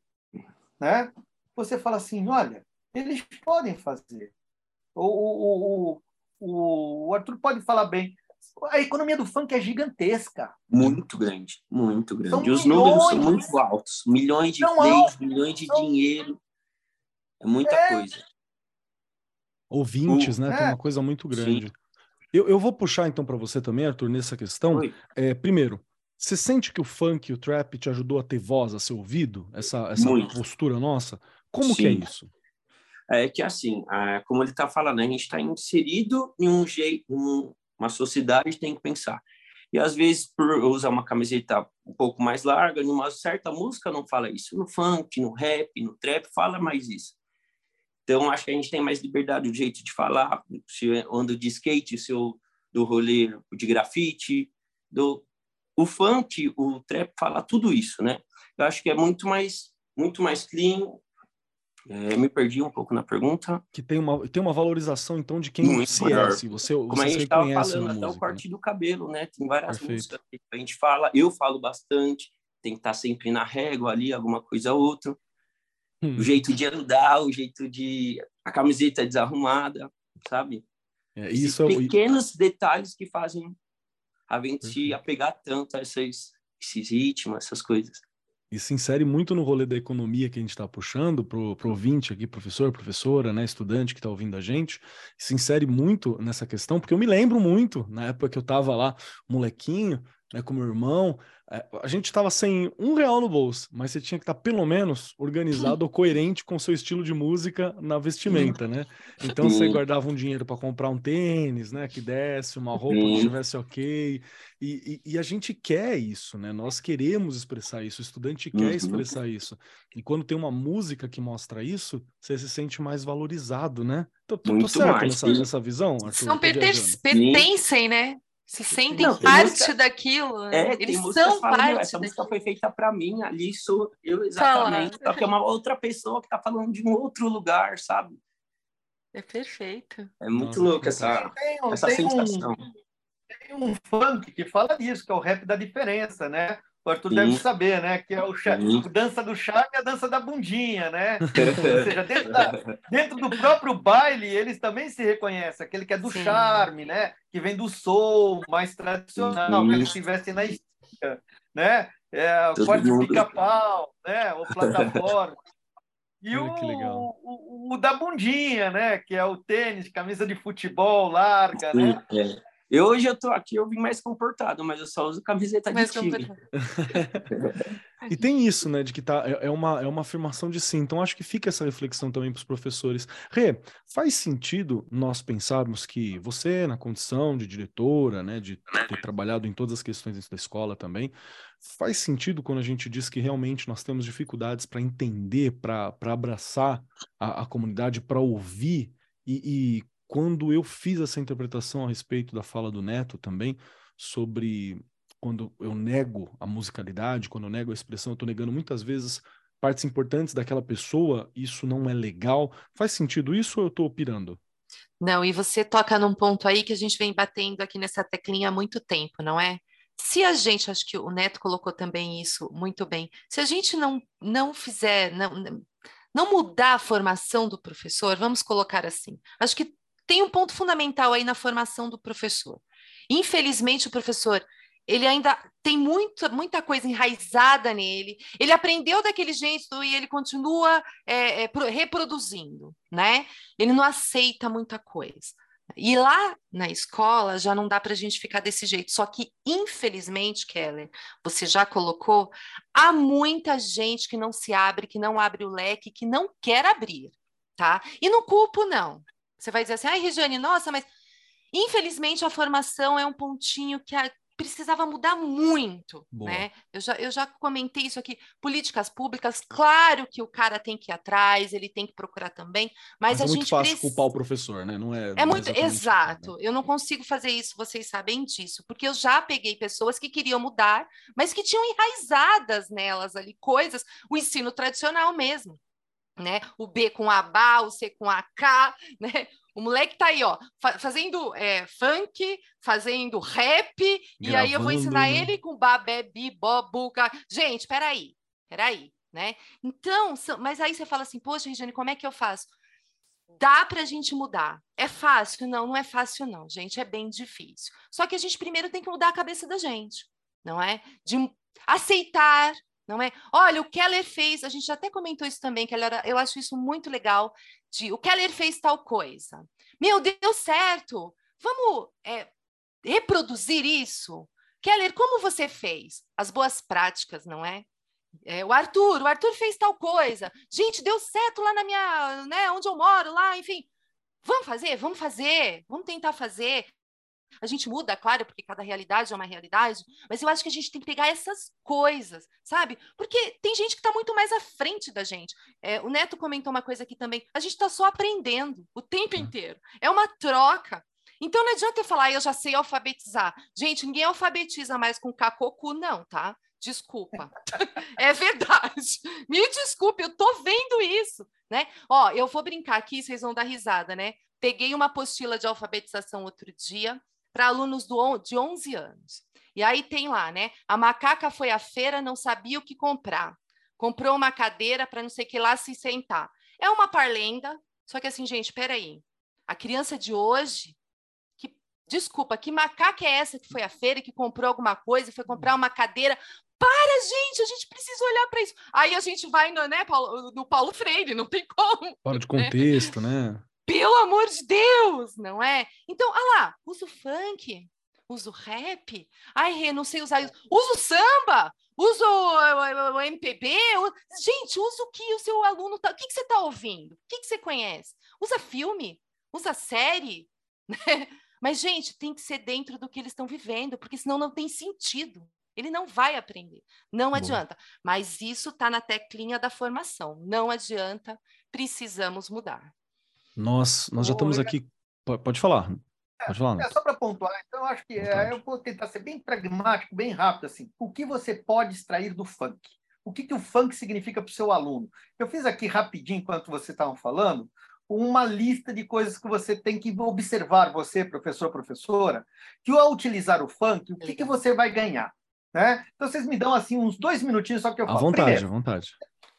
né? Você fala assim, olha, eles podem fazer. O, o, o, o Arthur pode falar bem, a economia do funk é gigantesca. Muito grande, muito grande. São e os milhões, números são muito altos. Milhões de plays, milhões de são... dinheiro. É muita é... coisa. Ouvintes, né? É. Tem uma coisa muito grande. Eu, eu vou puxar então para você também, Arthur, nessa questão. É, primeiro, você sente que o funk, o trap te ajudou a ter voz, a ser ouvido? Essa, essa postura nossa? Como Sim. que é isso? É que assim, como ele está falando, a gente está inserido em um jeito, uma sociedade tem que pensar. E às vezes, por usar uma camiseta um pouco mais larga, numa certa música não fala isso. No funk, no rap, no trap, fala mais isso. Então, acho que a gente tem mais liberdade, o jeito de falar, se eu ando de skate, se eu do rolê de grafite, do o funk, o trap fala tudo isso, né? Eu acho que é muito mais muito mais clean, é, me perdi um pouco na pergunta. Que tem uma, tem uma valorização, então, de quem Muito se é, maior. é. Se você, Como você a gente estava falando, até o corte né? do cabelo, né? Tem várias Perfeito. músicas que a gente fala, eu falo bastante, tem que estar sempre na régua ali, alguma coisa ou outra. Hum. O jeito de andar, o jeito de... A camiseta desarrumada, sabe? É, isso Esses é pequenos é... detalhes que fazem a gente Perfeito. apegar tanto a esses, esses ritmos, essas coisas e se insere muito no rolê da economia que a gente está puxando para o ouvinte aqui, professor, professora, né, estudante que está ouvindo a gente, se insere muito nessa questão, porque eu me lembro muito, na época que eu estava lá, molequinho, né, com meu irmão, é, a gente estava sem um real no bolso, mas você tinha que estar tá, pelo menos organizado ou coerente com o seu estilo de música na vestimenta, né? Então você guardava um dinheiro para comprar um tênis, né? Que desse, uma roupa que estivesse ok. E, e, e, a gente quer isso, né? Nós queremos expressar isso, o estudante quer uhum. expressar isso. E quando tem uma música que mostra isso, você se sente mais valorizado, né? Tô, tô, tô certo mais, nessa, nessa, visão, Arthur? São pertencem, né? Se sentem não, parte música, daquilo. É, eles são falando, parte. Essa música foi feita para mim, ali sou eu exatamente. Só que é uma outra pessoa que está falando de um outro lugar, sabe? É perfeito. É muito Nossa, louco essa, tem, essa tem sensação. Um, tem um funk que fala disso, que é o rap da diferença, né? O Arthur Sim. deve saber, né? Que é o, chá, o dança do charme e a dança da bundinha, né? [laughs] Ou seja, dentro, da, dentro, do próprio baile, eles também se reconhecem. Aquele que é do Sim. charme, né? Que vem do soul mais tradicional, Sim. que eles se vestem na estica, né? É, o corte de pica-pau, né? O [laughs] plataforma. E o, o, o, o, da bundinha, né? Que é o tênis, camisa de futebol larga, né? É. Eu, hoje eu tô aqui, eu vim mais comportado, mas eu só uso camiseta mais de time. [laughs] e tem isso, né, de que tá, é, é, uma, é uma afirmação de sim. Então acho que fica essa reflexão também para os professores. Rê, faz sentido nós pensarmos que você, na condição de diretora, né, de ter trabalhado em todas as questões da escola também, faz sentido quando a gente diz que realmente nós temos dificuldades para entender, para abraçar a, a comunidade, para ouvir e, e quando eu fiz essa interpretação a respeito da fala do Neto também, sobre quando eu nego a musicalidade, quando eu nego a expressão, eu estou negando muitas vezes partes importantes daquela pessoa, isso não é legal. Faz sentido isso ou eu estou pirando? Não, e você toca num ponto aí que a gente vem batendo aqui nessa teclinha há muito tempo, não é? Se a gente, acho que o Neto colocou também isso muito bem, se a gente não, não fizer, não, não mudar a formação do professor, vamos colocar assim, acho que tem um ponto fundamental aí na formação do professor. Infelizmente, o professor ele ainda tem muita, muita coisa enraizada nele, ele aprendeu daquele jeito e ele continua é, é, reproduzindo, né? Ele não aceita muita coisa. E lá na escola já não dá para a gente ficar desse jeito. Só que, infelizmente, Keller, você já colocou, há muita gente que não se abre, que não abre o leque, que não quer abrir, tá? E não culpo, não. Você vai dizer assim, ai, Regiane, nossa, mas infelizmente a formação é um pontinho que a, precisava mudar muito, Boa. né? Eu já, eu já comentei isso aqui. Políticas públicas, claro que o cara tem que ir atrás, ele tem que procurar também, mas, mas é a é gente muito fácil culpar o professor, né? Não é. É muito exato. Né? Eu não consigo fazer isso, vocês sabem disso, porque eu já peguei pessoas que queriam mudar, mas que tinham enraizadas nelas ali coisas, o ensino tradicional mesmo. Né? O B com a Bá, o C com a K, [laughs] né? O moleque tá aí, ó, fa fazendo é, funk, fazendo rap, Gravando, e aí eu vou ensinar né? ele com babé, bi, bobuca. Gente, peraí, peraí, né? Então, mas aí você fala assim, poxa, Regiane, como é que eu faço? Dá para a gente mudar. É fácil? Não, não é fácil, não, gente. É bem difícil. Só que a gente primeiro tem que mudar a cabeça da gente, não é? De aceitar não é? Olha, o Keller fez, a gente até comentou isso também, que eu acho isso muito legal, de o Keller fez tal coisa. Meu, deu certo. Vamos é, reproduzir isso? Keller, como você fez? As boas práticas, não é? é? O Arthur, o Arthur fez tal coisa. Gente, deu certo lá na minha, né, onde eu moro, lá, enfim. Vamos fazer, vamos fazer, vamos tentar fazer. A gente muda, claro, porque cada realidade é uma realidade, mas eu acho que a gente tem que pegar essas coisas, sabe? Porque tem gente que está muito mais à frente da gente. É, o Neto comentou uma coisa aqui também: a gente está só aprendendo o tempo inteiro. É uma troca. Então não adianta eu falar, eu já sei alfabetizar. Gente, ninguém alfabetiza mais com cacocu, não, tá? Desculpa. [laughs] é verdade. Me desculpe, eu tô vendo isso, né? Ó, eu vou brincar aqui, vocês vão dar risada, né? Peguei uma apostila de alfabetização outro dia, para alunos do, de 11 anos. E aí tem lá, né? A macaca foi à feira, não sabia o que comprar. Comprou uma cadeira para não sei que lá se sentar. É uma parlenda, só que assim, gente, peraí. A criança de hoje, que, desculpa, que macaca é essa que foi à feira e que comprou alguma coisa e foi comprar uma cadeira? Para, gente, a gente precisa olhar para isso. Aí a gente vai no, né, Paulo, no Paulo Freire, não tem como. Fora de né? contexto, né? né? Pelo amor de Deus, não é? Então, ah lá, uso funk, uso rap, ai, Rê, não sei usar isso. Uso samba, uso o, MPB. Gente, usa o que o seu aluno tá. O que, que você está ouvindo? O que, que você conhece? Usa filme, usa série. [laughs] Né? Mas, gente, tem que ser dentro do que eles estão vivendo, porque senão não tem sentido. Ele não vai aprender. Não Bom. adianta. Mas isso está na teclinha da formação. Não adianta. Precisamos mudar. Nós, nós já estamos aqui. Pode falar. É, pode falar. É, só para pontuar, então eu acho que é, eu vou tentar ser bem pragmático, bem rápido assim. O que você pode extrair do funk? O que, que o funk significa para o seu aluno? Eu fiz aqui rapidinho, enquanto você estava falando, uma lista de coisas que você tem que observar, você, professor, professora, que ao utilizar o funk, o que, que você vai ganhar? Né? Então, vocês me dão assim uns dois minutinhos só que eu falo. À vontade, Primeiro, à vontade.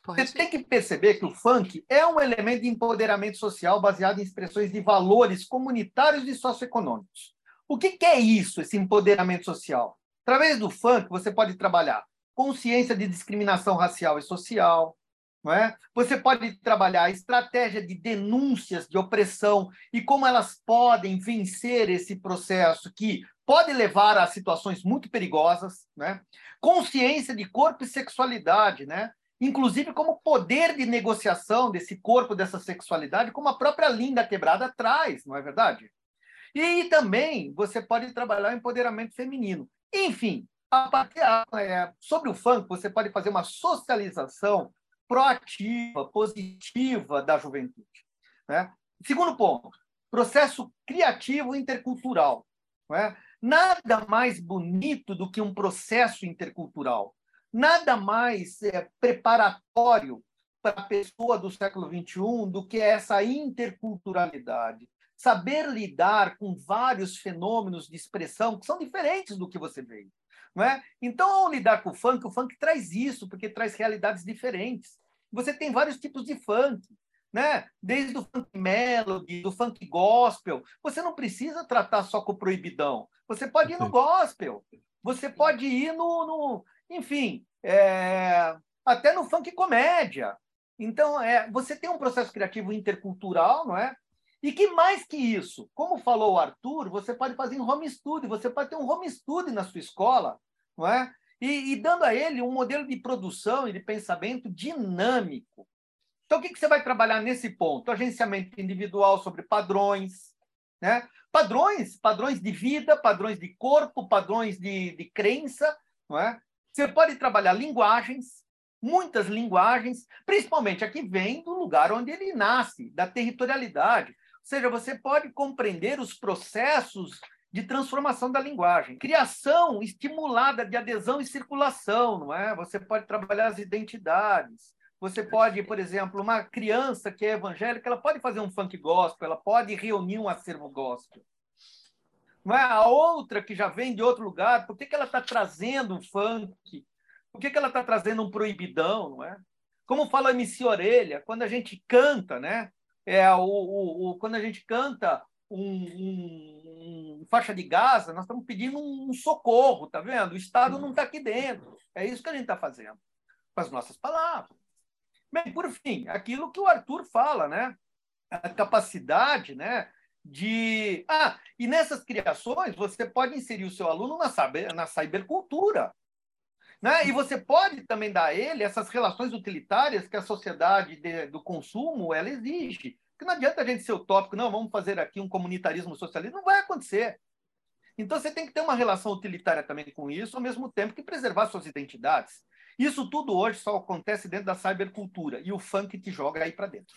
Você tem que perceber que o funk é um elemento de empoderamento social baseado em expressões de valores comunitários e socioeconômicos. O que, é isso, esse empoderamento social? Através do funk, você pode trabalhar consciência de discriminação racial e social, não é? Você pode trabalhar a estratégia de denúncias de opressão e como elas podem vencer esse processo que pode levar a situações muito perigosas, né? Consciência de corpo e sexualidade, né? Inclusive como poder de negociação desse corpo, dessa sexualidade, como a própria linda quebrada traz, não é verdade? E também você pode trabalhar o empoderamento feminino. Enfim, a é, sobre o funk, você pode fazer uma socialização proativa, positiva da juventude. Né? Segundo ponto, processo criativo intercultural. É? Nada mais bonito do que um processo intercultural. Nada mais é, preparatório para a pessoa do século XXI do que essa interculturalidade. Saber lidar com vários fenômenos de expressão que são diferentes do que você veio. Não é? Então, ao lidar com o funk, o funk traz isso, porque traz realidades diferentes. Você tem vários tipos de funk né? Desde o funk melody, do funk gospel. Você não precisa tratar só com o proibidão. Você pode ir no gospel. Você pode ir no, no enfim, é, até no funk comédia. Então, é, você tem um processo criativo intercultural, não é? E que mais que isso? Como falou o Arthur, você pode fazer em home studio, você pode ter um home studio na sua escola, não é? E, e dando a ele um modelo de produção e de pensamento dinâmico. Então, o que, que você vai trabalhar nesse ponto? Agenciamento individual sobre padrões, né? Padrões, padrões de vida, padrões de corpo, padrões de, de crença, não é? Você pode trabalhar linguagens, muitas linguagens, principalmente aqui vem do lugar onde ele nasce, da territorialidade. Ou seja, você pode compreender os processos de transformação da linguagem. Criação estimulada de adesão e circulação, não é? Você pode trabalhar as identidades. Você pode, por exemplo, uma criança que é evangélica, ela pode fazer um funk gospel, ela pode reunir um acervo gospel. Não é? A outra que já vem de outro lugar, por que, que ela está trazendo um funk? Por que, que ela está trazendo um proibidão? Não é? Como fala MC Orelha, quando a gente canta, né? É, o, o, o quando a gente canta um, um, um, faixa de Gaza, nós estamos pedindo um, socorro, tá vendo? O Estado não está aqui dentro. É isso que a gente está fazendo, com as nossas palavras. Bem, por fim, aquilo que o Arthur fala, né? A capacidade, né? De. Ah, e nessas criações você pode inserir o seu aluno na, na cybercultura. Né? E você pode também dar a ele essas relações utilitárias que a sociedade de, do consumo ela exige. Porque não adianta a gente ser utópico, não, vamos fazer aqui um comunitarismo socialista, não vai acontecer. Então você tem que ter uma relação utilitária também com isso, ao mesmo tempo que preservar suas identidades. Isso tudo hoje só acontece dentro da cybercultura e o funk te joga aí para dentro.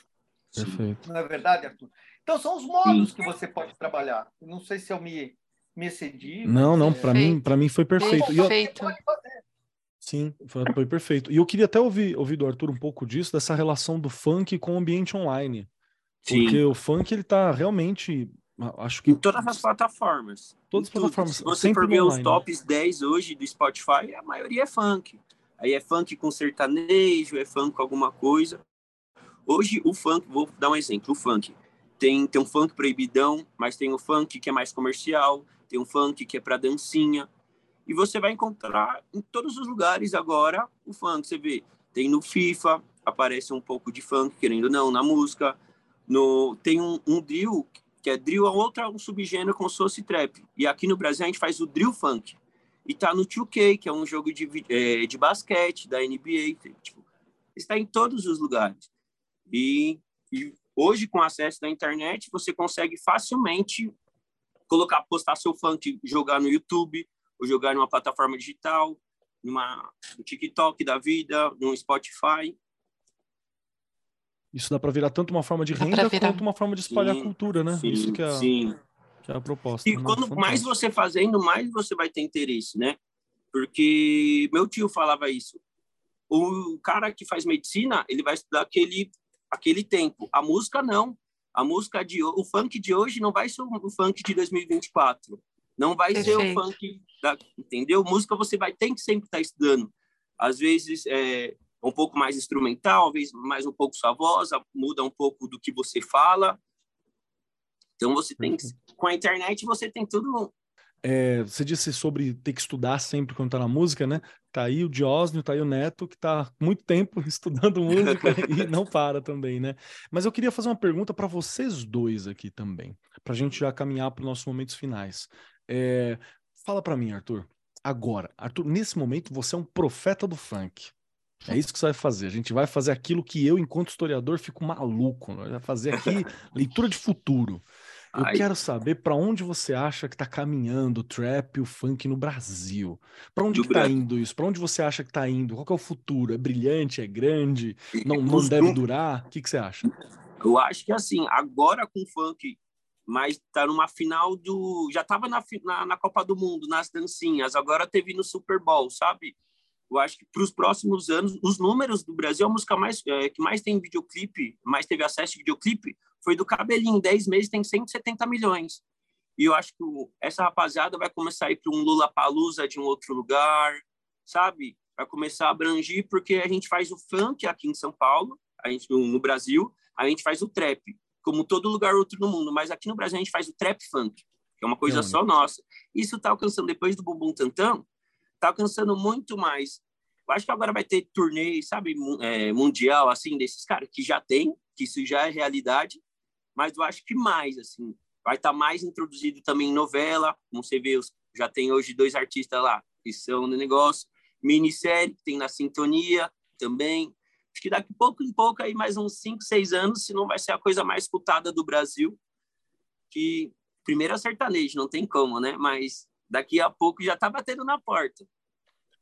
Perfeito. Não é verdade, Arthur? Então são os modos Sim. que você pode trabalhar. Não sei se eu me, me excedi. Não, não, para mim, para mim foi perfeito. Perfeito. Eu... Sim, foi, foi, perfeito. E eu queria até ouvir, ouvir do Arthur um pouco disso, dessa relação do funk com o ambiente online. Sim. Porque o funk, ele tá realmente acho que em todas as plataformas. Todas as plataformas. Se você for ver os tops 10 hoje do Spotify, a maioria é funk. Aí é funk com sertanejo, é funk com alguma coisa. Hoje o funk, vou dar um exemplo, o funk tem tem um funk proibidão, mas tem o funk que é mais comercial, tem um funk que é para dancinha. E você vai encontrar em todos os lugares agora o funk, você vê, tem no FIFA, aparece um pouco de funk, querendo ou não, na música. No, tem um, um drill, que é drill, é outro um subgênero como se fosse trap. E aqui no Brasil a gente faz o drill funk. E tá no 2K, que é um jogo de, é, de basquete da NBA. Tipo, está em todos os lugares. E, e hoje, com acesso da internet, você consegue facilmente colocar, postar seu funk, jogar no YouTube, ou jogar numa plataforma digital, numa, no TikTok da vida, no Spotify. Isso dá para virar tanto uma forma de renda quanto uma forma de espalhar sim, cultura, né? Sim, Isso que é... sim. É a proposta. E né? quando Fantástico. mais você fazendo, mais você vai ter interesse, né? Porque meu tio falava isso. O cara que faz medicina, ele vai estudar aquele aquele tempo. A música não. A música de o funk de hoje não vai ser o funk de 2024. Não vai Perfeito. ser o funk da, entendeu? Música você vai ter que sempre estar tá estudando. Às vezes é um pouco mais instrumental, às vezes mais um pouco sua voz, muda um pouco do que você fala. Então você tem que, com a internet você tem tudo. É, você disse sobre ter que estudar sempre quando tá na música, né? Tá aí o Diósnio, tá aí o Neto, que tá muito tempo [laughs] estudando música e não para também, né? Mas eu queria fazer uma pergunta para vocês dois aqui também, para a gente já caminhar para os nossos momentos finais. É, fala para mim, Arthur. Agora, Arthur, nesse momento você é um profeta do funk. É isso que você vai fazer. A gente vai fazer aquilo que eu, enquanto historiador, fico maluco. Né? Vai fazer aqui [laughs] leitura de futuro. Eu Ai. quero saber para onde você acha que está caminhando o trap e o funk no Brasil. Para onde está indo isso? Para onde você acha que está indo? Qual é o futuro? É brilhante? É grande? Não, não deve durar? O que, que você acha? Eu acho que assim, agora com o funk mas está numa final do. Já estava na, na, na, Copa do Mundo, nas dancinhas, agora teve no Super Bowl, sabe? Eu acho que para os próximos anos, os números do Brasil, a música mais, é, que mais tem videoclipe, mais teve acesso de videoclipe, foi do Cabelinho. Em 10 meses tem 170 milhões. E eu acho que essa rapaziada vai começar a ir para um Lula Palusa de um outro lugar, sabe? Vai começar a abranger, porque a gente faz o funk aqui em São Paulo, a gente, no Brasil, a gente faz o trap, como todo lugar outro no mundo, mas aqui no Brasil a gente faz o trap funk, que é uma coisa só nossa. Isso está alcançando, depois do Bumbum Tantão, está alcançando muito mais. Eu acho que agora vai ter turnê, sabe, é, mundial, assim, desses caras, que já tem, que isso já é realidade, mas eu acho que mais, assim, vai estar tá mais introduzido também em novela, como você vê, já tem hoje dois artistas lá que são no negócio, minissérie, tem na Sintonia também, acho que daqui pouco em pouco, aí mais uns 5, 6 anos, se não vai ser a coisa mais escutada do Brasil, que primeiro é sertanejo, não tem como, né? Mas daqui a pouco já tá batendo na porta.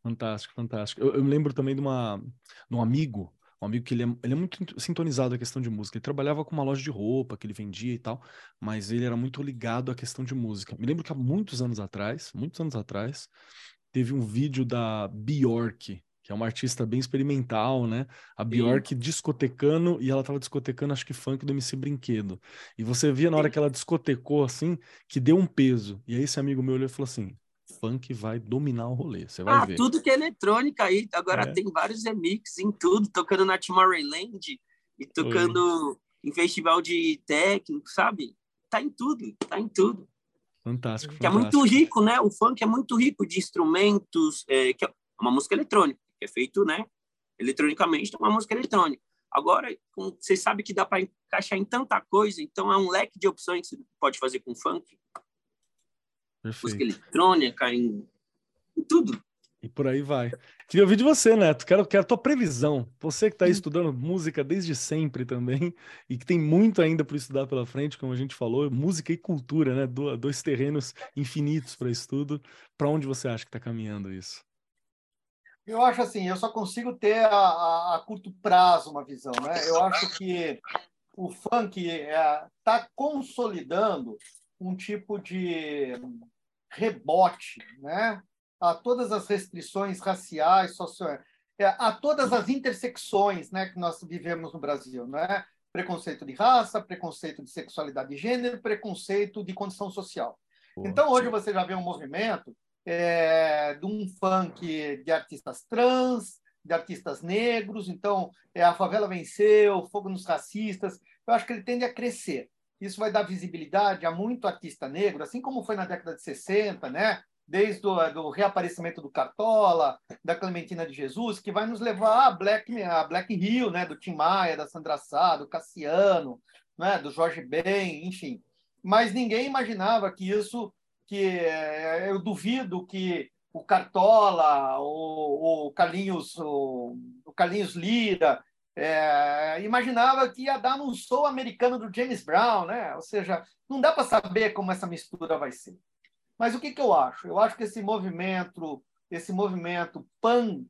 Fantástico, fantástico. Eu, eu me lembro também de, uma, de um amigo, um amigo que ele é, ele é muito sintonizado à questão de música. Ele trabalhava com uma loja de roupa que ele vendia e tal, mas ele era muito ligado à questão de música. Me lembro que há muitos anos atrás, muitos anos atrás, teve um vídeo da Bjork, que é uma artista bem experimental, né? A Bjork Sim. discotecando, e ela tava discotecando, acho que funk do MC Brinquedo. E você via na hora que ela discotecou, assim, que deu um peso. E aí esse amigo meu olhou e falou assim, funk vai dominar o rolê, você vai ah, ver. tudo que é eletrônica aí, agora é. tem vários remixes em tudo, tocando na Tomorrowland e tocando Oi. em festival de técnico, sabe? Tá em tudo, tá em tudo. Fantástico, que fantástico. é muito rico, né? O funk é muito rico de instrumentos, é, que é uma música eletrônica que é feito, né, eletronicamente, então é uma música eletrônica. Agora, você sabe que dá para encaixar em tanta coisa, então é um leque de opções que você pode fazer com funk. Perfeito. Música eletrônica, em, em, tudo. E por aí vai. Queria ouvir de você, Neto. Quero, quero a tua previsão. Você que está estudando música desde sempre também e que tem muito ainda para estudar pela frente, como a gente falou, música e cultura, né? dois terrenos infinitos para estudo. Para onde você acha que está caminhando isso? Eu acho assim, eu só consigo ter a, a, a curto prazo uma visão, né? Eu acho que o funk está é, tá consolidando um tipo de rebote, né? A todas as restrições raciais, sociais, é, a todas as intersecções, né, que nós vivemos no Brasil, né? Preconceito de raça, preconceito de sexualidade de gênero, preconceito de condição social. Então hoje você já vê um movimento é, de um funk de artistas trans, de artistas negros. Então, é, a favela venceu, fogo nos racistas. Eu acho que ele tende a crescer. Isso vai dar visibilidade a muito artista negro, assim como foi na década de 60, né? desde o reaparecimento do Cartola, da Clementina de Jesus, que vai nos levar a Black, a Black Hill, né? do Tim Maia, da Sandra Sá, do Cassiano, né? do Jorge Ben, enfim. Mas ninguém imaginava que isso que eh, eu duvido que o Cartola, o, o Carlinhos, o, o Carlinhos Lira, é, imaginava que ia dar um show americano do James Brown, né? Ou seja, não dá para saber como essa mistura vai ser. Mas o que, que eu acho? Eu acho que esse movimento, esse movimento pan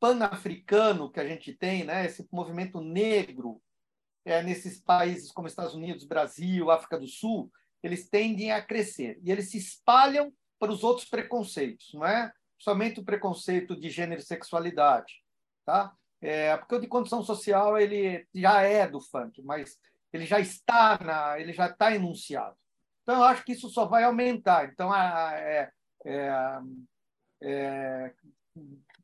pan-africano que a gente tem, né? Esse movimento negro é, nesses países como Estados Unidos, Brasil, África do Sul, eles tendem a crescer e eles se espalham para os outros preconceitos, não é? Somente o preconceito de gênero e sexualidade, tá? É, porque o de condição social ele já é do funk, mas ele já está na, ele já está enunciado. Então eu acho que isso só vai aumentar. Então a, é, é, é,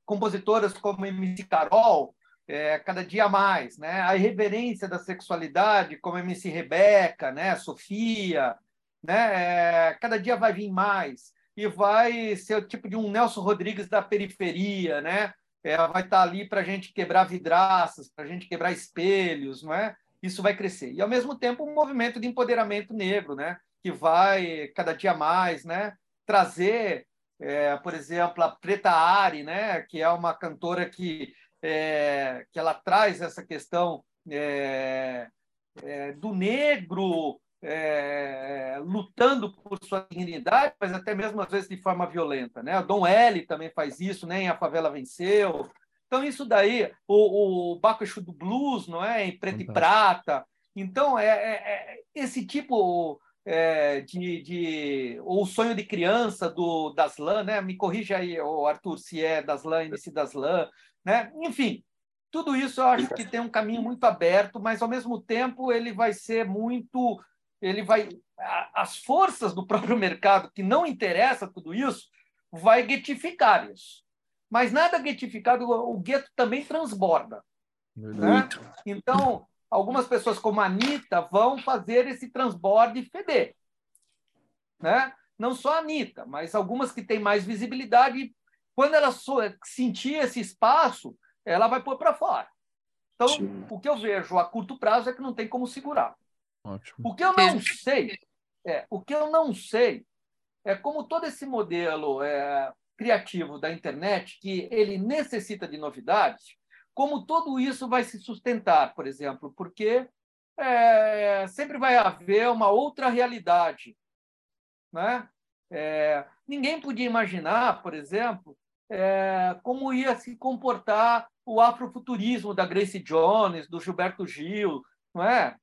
compositoras como MC Carol é, cada dia mais, né? A irreverência da sexualidade, como MC Rebeca, né? Sofia, né? É, cada dia vai vir mais e vai ser o tipo de um Nelson Rodrigues da periferia, né? É, vai estar ali para a gente quebrar vidraças, para a gente quebrar espelhos, não é? Isso vai crescer. E, ao mesmo tempo, um movimento de empoderamento negro, né? Que vai, cada dia mais, né? Trazer, é, por exemplo, a Preta Ari, né? Que é uma cantora que é, que ela traz essa questão é, é, do negro é, lutando por sua dignidade, mas até mesmo às vezes de forma violenta. Né? O Dom L também faz isso, né? em A Favela Venceu. Então, isso daí, o, o Bacuxu do Blues, não é? em Preto Fantástico. e Prata. Então, é, é, é, esse tipo é, de, de ou o sonho de criança do Daslan, né? Me corrija aí, o Arthur, se é Daslan, MC Daslan, né? Enfim, tudo isso eu acho que tem um caminho muito aberto, mas ao mesmo tempo ele vai ser muito, ele vai as forças do próprio mercado que não interessa tudo isso vai guetificar isso. Mas nada guetificado, o gueto também transborda. Né? Então, algumas pessoas como a Anitta vão fazer esse transborde feder. Né? Não só a Anitta, mas algumas que têm mais visibilidade, quando ela sentir esse espaço, ela vai pôr para fora. Então, Sim. o que eu vejo a curto prazo é que não tem como segurar. Ótimo. O que eu não sei, é, o que eu não sei é como todo esse modelo é, criativo da internet, que ele necessita de novidades, como tudo isso vai se sustentar, por exemplo, porque é, sempre vai haver uma outra realidade. Né? É, ninguém podia imaginar, por exemplo, é, como ia se comportar o afrofuturismo da Grace Jones, do Gilberto Gil, não é?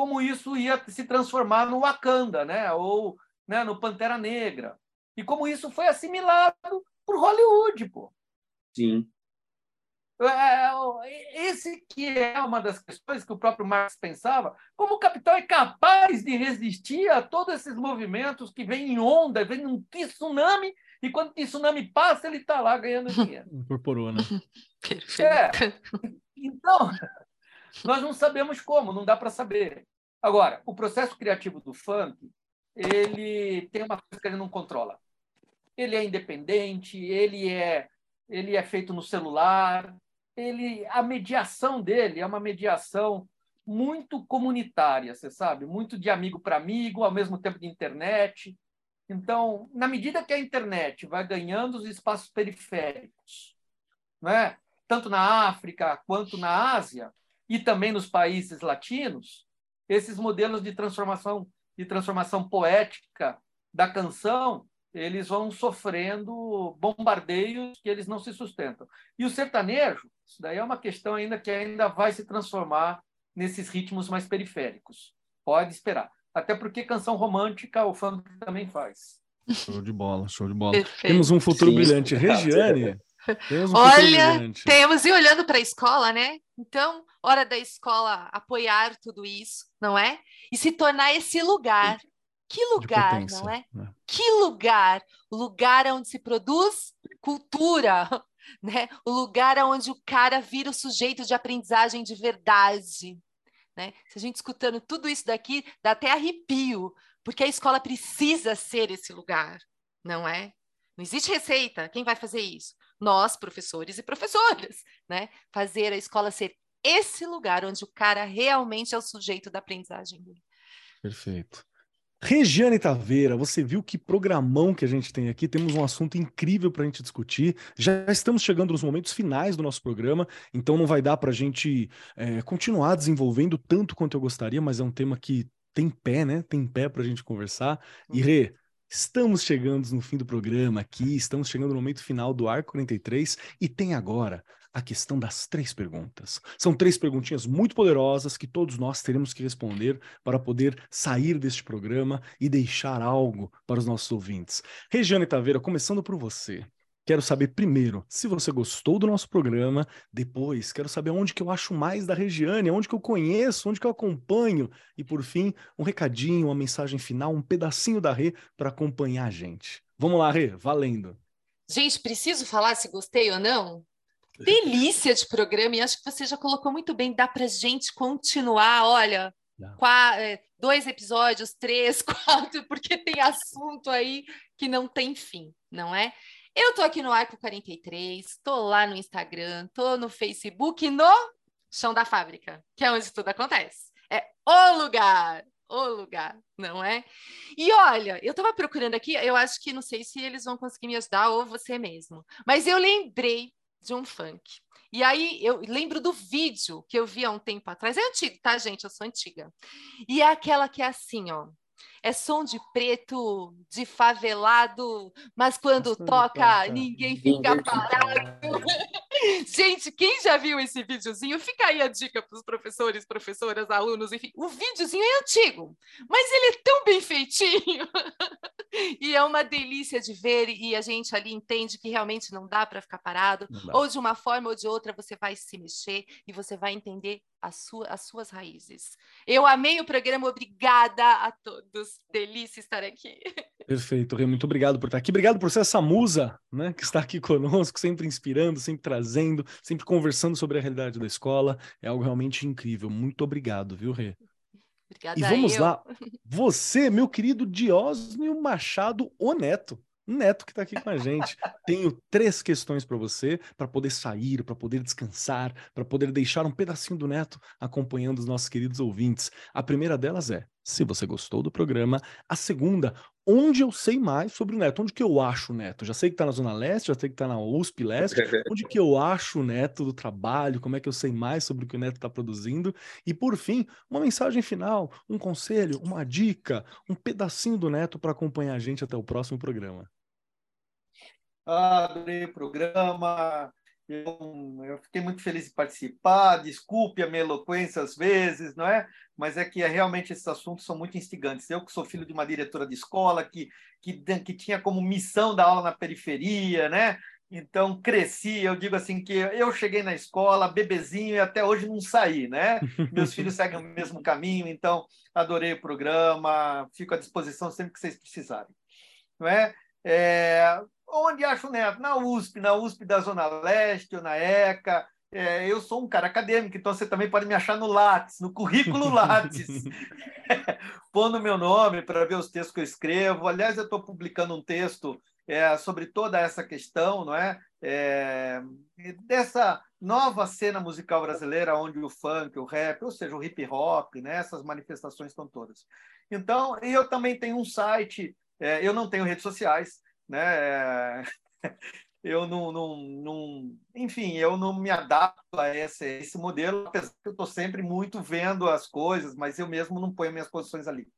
Como isso ia se transformar no Wakanda, né? Ou né, no Pantera Negra. E como isso foi assimilado por Hollywood, pô. Sim. É, é, esse que é uma das questões que o próprio Marx pensava, como o capital é capaz de resistir a todos esses movimentos que vêm em onda, vem um tsunami, e quando o tsunami passa, ele está lá ganhando [laughs] dinheiro. Incorporou, né? Perfeito. É. Então, [laughs] nós não sabemos como, não dá para saber. Agora, o processo criativo do funk, ele tem uma coisa que ele não controla. Ele é independente, ele é, ele é feito no celular, ele, a mediação dele é uma mediação muito comunitária, você sabe, muito de amigo para amigo, ao mesmo tempo de internet. Então, na medida que a internet vai ganhando os espaços periféricos, né? tanto na África quanto na Ásia e também nos países latinos, esses modelos de transformação de transformação poética da canção eles vão sofrendo bombardeios que eles não se sustentam. E o sertanejo, isso daí é uma questão ainda que ainda vai se transformar nesses ritmos mais periféricos. Pode esperar. Até porque canção romântica o funk também faz. Show de bola, show de bola. Perfeito. Temos um futuro Sim. brilhante. Regiane, temos um Olha, brilhante. temos e olhando para a escola, né? Então, hora da escola apoiar tudo isso, não é? E se tornar esse lugar que lugar, não é? Né? Que lugar? O lugar onde se produz cultura, [laughs] né? O lugar onde o cara vira o sujeito de aprendizagem de verdade, né? Se a gente escutando tudo isso daqui, dá até arrepio, porque a escola precisa ser esse lugar, não é? Não existe receita. Quem vai fazer isso? Nós, professores e professoras, né? Fazer a escola ser esse lugar onde o cara realmente é o sujeito da aprendizagem dele. Perfeito. Regiane Taveira, você viu que programão que a gente tem aqui? Temos um assunto incrível para a gente discutir. Já estamos chegando nos momentos finais do nosso programa, então não vai dar para a gente é, continuar desenvolvendo tanto quanto eu gostaria, mas é um tema que tem pé, né? Tem pé para a gente conversar. E uhum. Rê, estamos chegando no fim do programa aqui, estamos chegando no momento final do Arco 43 e tem agora a questão das três perguntas. São três perguntinhas muito poderosas que todos nós teremos que responder para poder sair deste programa e deixar algo para os nossos ouvintes. Regiane Taveira, começando por você. Quero saber primeiro se você gostou do nosso programa, depois quero saber onde que eu acho mais da Regiane, onde que eu conheço, onde que eu acompanho e por fim, um recadinho, uma mensagem final, um pedacinho da Rê para acompanhar a gente. Vamos lá, Rê, valendo. Gente, preciso falar se gostei ou não? Delícia de programa e acho que você já colocou muito bem. Dá para gente continuar, olha, quatro, é, dois episódios, três, [laughs] quatro, porque tem assunto aí que não tem fim, não é? Eu tô aqui no Arco 43, tô lá no Instagram, tô no Facebook, no Chão da Fábrica, que é onde tudo acontece. É o lugar, o lugar, não é? E olha, eu estava procurando aqui, eu acho que não sei se eles vão conseguir me ajudar ou você mesmo, mas eu lembrei de um funk. E aí eu lembro do vídeo que eu vi há um tempo atrás. É antigo, tá, gente? Eu sou antiga. E é aquela que é assim, ó. É som de preto, de favelado, mas quando toca, ninguém fica parado. [laughs] Gente, quem já viu esse videozinho, fica aí a dica para os professores, professoras, alunos, enfim. O videozinho é antigo, mas ele é tão bem feitinho. [laughs] e é uma delícia de ver, e a gente ali entende que realmente não dá para ficar parado, ou de uma forma ou de outra você vai se mexer e você vai entender sua, as suas raízes. Eu amei o programa, obrigada a todos. Delícia estar aqui. [laughs] Perfeito, Rê, muito obrigado por estar aqui. Obrigado por ser essa musa, né, que está aqui conosco, sempre inspirando, sempre trazendo, sempre conversando sobre a realidade da escola. É algo realmente incrível. Muito obrigado, viu, Rê? Obrigada e vamos eu. lá. [laughs] Você, meu querido Diósnio Machado Oneto. Neto que está aqui com a gente. Tenho três questões para você, para poder sair, para poder descansar, para poder deixar um pedacinho do Neto acompanhando os nossos queridos ouvintes. A primeira delas é: se você gostou do programa. A segunda, onde eu sei mais sobre o Neto? Onde que eu acho o Neto? Já sei que está na Zona Leste, já sei que está na USP Leste. onde que eu acho o Neto do trabalho? Como é que eu sei mais sobre o que o Neto está produzindo? E por fim, uma mensagem final, um conselho, uma dica, um pedacinho do Neto para acompanhar a gente até o próximo programa. O programa. Eu, eu, fiquei muito feliz de participar. Desculpe a minha eloquência às vezes, não é? Mas é que é, realmente esses assuntos são muito instigantes. Eu que sou filho de uma diretora de escola que, que, que tinha como missão dar aula na periferia, né? Então cresci. Eu digo assim que eu cheguei na escola bebezinho e até hoje não saí, né? [laughs] Meus filhos seguem o mesmo caminho. Então adorei o programa. Fico à disposição sempre que vocês precisarem, não é? é Onde acho o Neto? Na USP, na USP da Zona Leste ou na ECA. É, eu sou um cara acadêmico, então você também pode me achar no Lattes, no currículo [laughs] Lattes. [laughs] Pondo meu nome para ver os textos que eu escrevo. Aliás, eu estou publicando um texto é, sobre toda essa questão, não é? é? Dessa nova cena musical brasileira, onde o funk, o rap, ou seja, o hip hop, né? essas manifestações estão todas. Então, eu também tenho um site, é, eu não tenho redes sociais, né? [laughs] Eu não, não, não, enfim, eu não me adapto a esse, esse modelo, apesar que eu estou sempre muito vendo as coisas, mas eu mesmo não ponho minhas posições ali,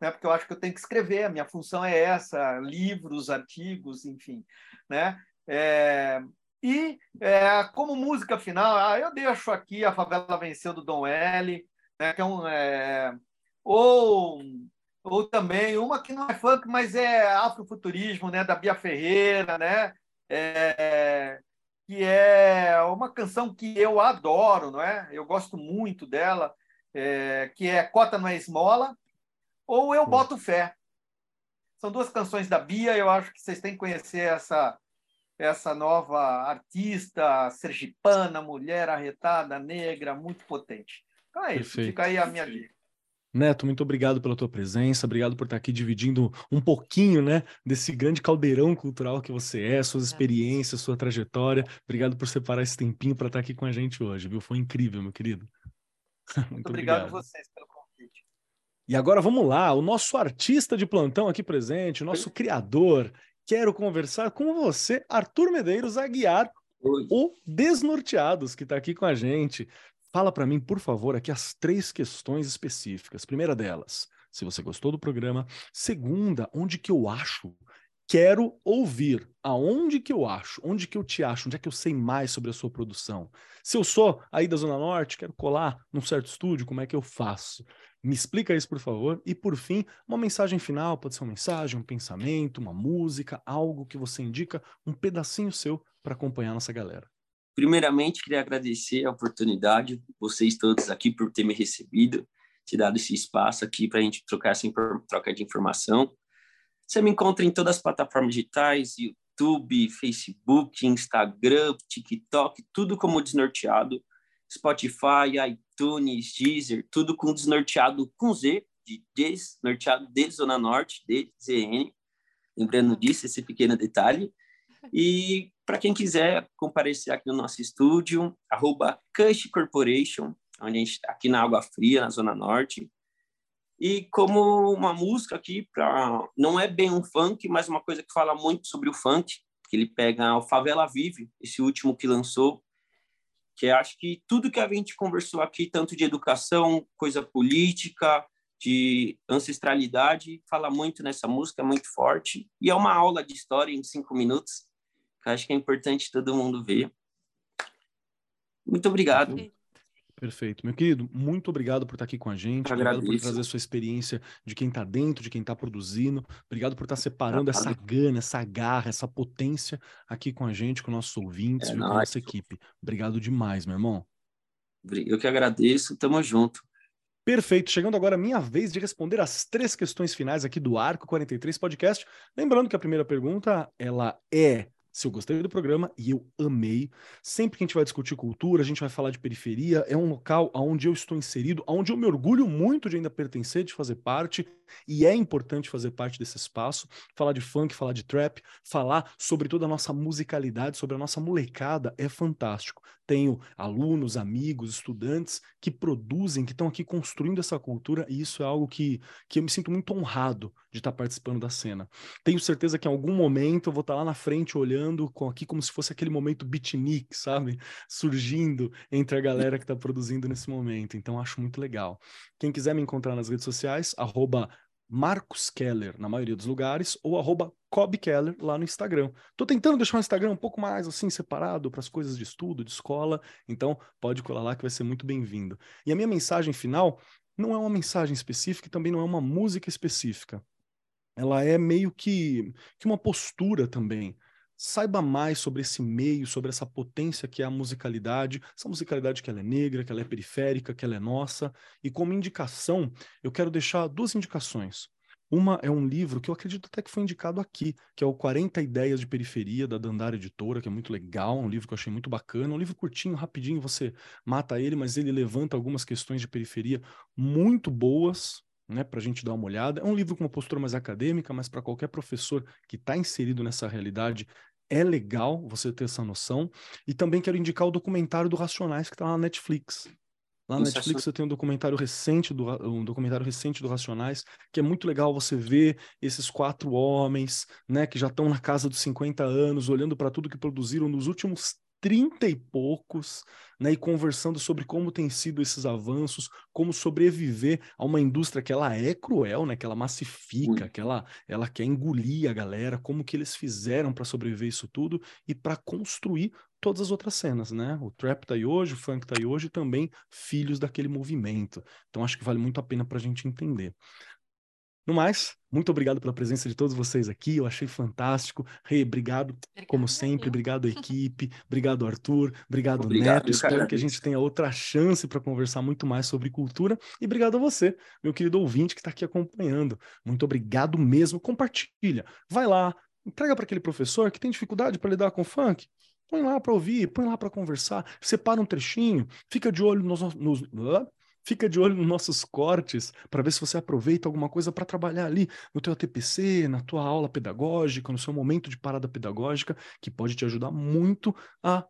né? Porque eu acho que eu tenho que escrever, a minha função é essa, livros, artigos, enfim, né? É, e é, como música final, ah, eu deixo aqui a Favela Venceu do Dom L, né? Que é um é, ou ou também uma que não é funk, mas é afrofuturismo, né, da Bia Ferreira, né, é, que é uma canção que eu adoro, não é? Eu gosto muito dela, é, que é Cota não é esmola, ou Eu Boto Fé. São duas canções da Bia, eu acho que vocês têm que conhecer essa essa nova artista sergipana, mulher arretada, negra, muito potente. Então é isso, Perfeito. fica aí a minha dica. Neto, muito obrigado pela tua presença, obrigado por estar aqui dividindo um pouquinho, né, desse grande caldeirão cultural que você é, suas experiências, sua trajetória. Obrigado por separar esse tempinho para estar aqui com a gente hoje, viu? Foi incrível, meu querido. Muito, [laughs] muito obrigado, obrigado a vocês pelo convite. E agora vamos lá, o nosso artista de plantão aqui presente, o nosso criador. Quero conversar com você, Arthur Medeiros Aguiar, o Desnorteados, que está aqui com a gente. Fala para mim, por favor, aqui as três questões específicas. Primeira delas, se você gostou do programa. Segunda, onde que eu acho? Quero ouvir. Aonde que eu acho? Onde que eu te acho? Onde é que eu sei mais sobre a sua produção? Se eu sou aí da Zona Norte, quero colar num certo estúdio, como é que eu faço? Me explica isso, por favor. E por fim, uma mensagem final, pode ser uma mensagem, um pensamento, uma música, algo que você indica, um pedacinho seu para acompanhar nossa galera. Primeiramente, queria agradecer a oportunidade, vocês todos aqui, por ter me recebido, te dado esse espaço aqui para a gente trocar essa troca de informação. Você me encontra em todas as plataformas digitais, YouTube, Facebook, Instagram, TikTok, tudo como Desnorteado, Spotify, iTunes, Deezer, tudo com Desnorteado com Z, de Desnorteado de Zona Norte, DZN. Lembrando disso, esse pequeno detalhe. E para quem quiser comparecer aqui no nosso estúdio, arroba Cush Corporation, onde a gente está aqui na Água Fria, na Zona Norte. E como uma música aqui, pra, não é bem um funk, mas uma coisa que fala muito sobre o funk, que ele pega o Favela Vive, esse último que lançou, que acho que tudo que a gente conversou aqui, tanto de educação, coisa política, de ancestralidade, fala muito nessa música, é muito forte, e é uma aula de história em cinco minutos, que acho que é importante todo mundo ver. Muito obrigado. Perfeito. Meu querido, muito obrigado por estar aqui com a gente. Obrigado por trazer a sua experiência de quem está dentro, de quem está produzindo. Obrigado por estar separando essa gana, essa garra, essa potência aqui com a gente, com nossos ouvintes, é com a nossa equipe. Obrigado demais, meu irmão. Eu que agradeço. Tamo junto. Perfeito. Chegando agora a minha vez de responder as três questões finais aqui do Arco 43 Podcast. Lembrando que a primeira pergunta, ela é se eu gostei do programa e eu amei. Sempre que a gente vai discutir cultura, a gente vai falar de periferia, é um local onde eu estou inserido, onde eu me orgulho muito de ainda pertencer, de fazer parte, e é importante fazer parte desse espaço, falar de funk, falar de trap, falar sobre toda a nossa musicalidade, sobre a nossa molecada, é fantástico. Tenho alunos, amigos, estudantes que produzem, que estão aqui construindo essa cultura, e isso é algo que, que eu me sinto muito honrado de estar participando da cena. Tenho certeza que em algum momento eu vou estar lá na frente olhando com aqui como se fosse aquele momento beatnik, sabe? Surgindo entre a galera que está produzindo nesse momento. Então acho muito legal. Quem quiser me encontrar nas redes sociais, arroba Marcos Keller na maioria dos lugares ou arroba Cobb Keller lá no Instagram. Tô tentando deixar o Instagram um pouco mais assim separado para as coisas de estudo, de escola, então pode colar lá que vai ser muito bem-vindo. E a minha mensagem final não é uma mensagem específica e também não é uma música específica. Ela é meio que, que uma postura também saiba mais sobre esse meio, sobre essa potência que é a musicalidade, essa musicalidade que ela é negra, que ela é periférica, que ela é nossa. E como indicação, eu quero deixar duas indicações. Uma é um livro que eu acredito até que foi indicado aqui, que é o 40 Ideias de Periferia, da Dandara Editora, que é muito legal, um livro que eu achei muito bacana, um livro curtinho, rapidinho, você mata ele, mas ele levanta algumas questões de periferia muito boas, né, para a gente dar uma olhada. É um livro com uma postura mais acadêmica, mas para qualquer professor que está inserido nessa realidade, é legal você ter essa noção. E também quero indicar o documentário do Racionais que está lá na Netflix. Lá na Netflix você tem um documentário recente do um documentário recente do Racionais, que é muito legal você ver esses quatro homens, né, que já estão na casa dos 50 anos, olhando para tudo que produziram nos últimos trinta e poucos, né, e conversando sobre como tem sido esses avanços, como sobreviver a uma indústria que ela é cruel, né, que ela massifica, Ui. que ela, ela quer engolir a galera, como que eles fizeram para sobreviver isso tudo e para construir todas as outras cenas, né? O trap tá aí hoje, o funk tá aí hoje, também filhos daquele movimento. Então acho que vale muito a pena para a gente entender. No mais, muito obrigado pela presença de todos vocês aqui, eu achei fantástico. Rei, hey, obrigado, como sempre, obrigado equipe, obrigado Arthur, obrigado, obrigado Neto. Espero que a gente tenha outra chance para conversar muito mais sobre cultura. E obrigado a você, meu querido ouvinte que está aqui acompanhando. Muito obrigado mesmo. Compartilha, vai lá, entrega para aquele professor que tem dificuldade para lidar com funk. Põe lá para ouvir, põe lá para conversar, separa um trechinho, fica de olho nos, nos, Fica de olho nos nossos cortes para ver se você aproveita alguma coisa para trabalhar ali no teu ATPC, na tua aula pedagógica, no seu momento de parada pedagógica, que pode te ajudar muito a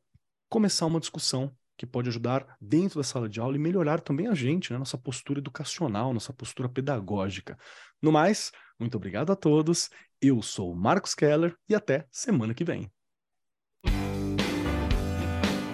começar uma discussão que pode ajudar dentro da sala de aula e melhorar também a gente, né? nossa postura educacional, nossa postura pedagógica. No mais, muito obrigado a todos. Eu sou o Marcos Keller e até semana que vem.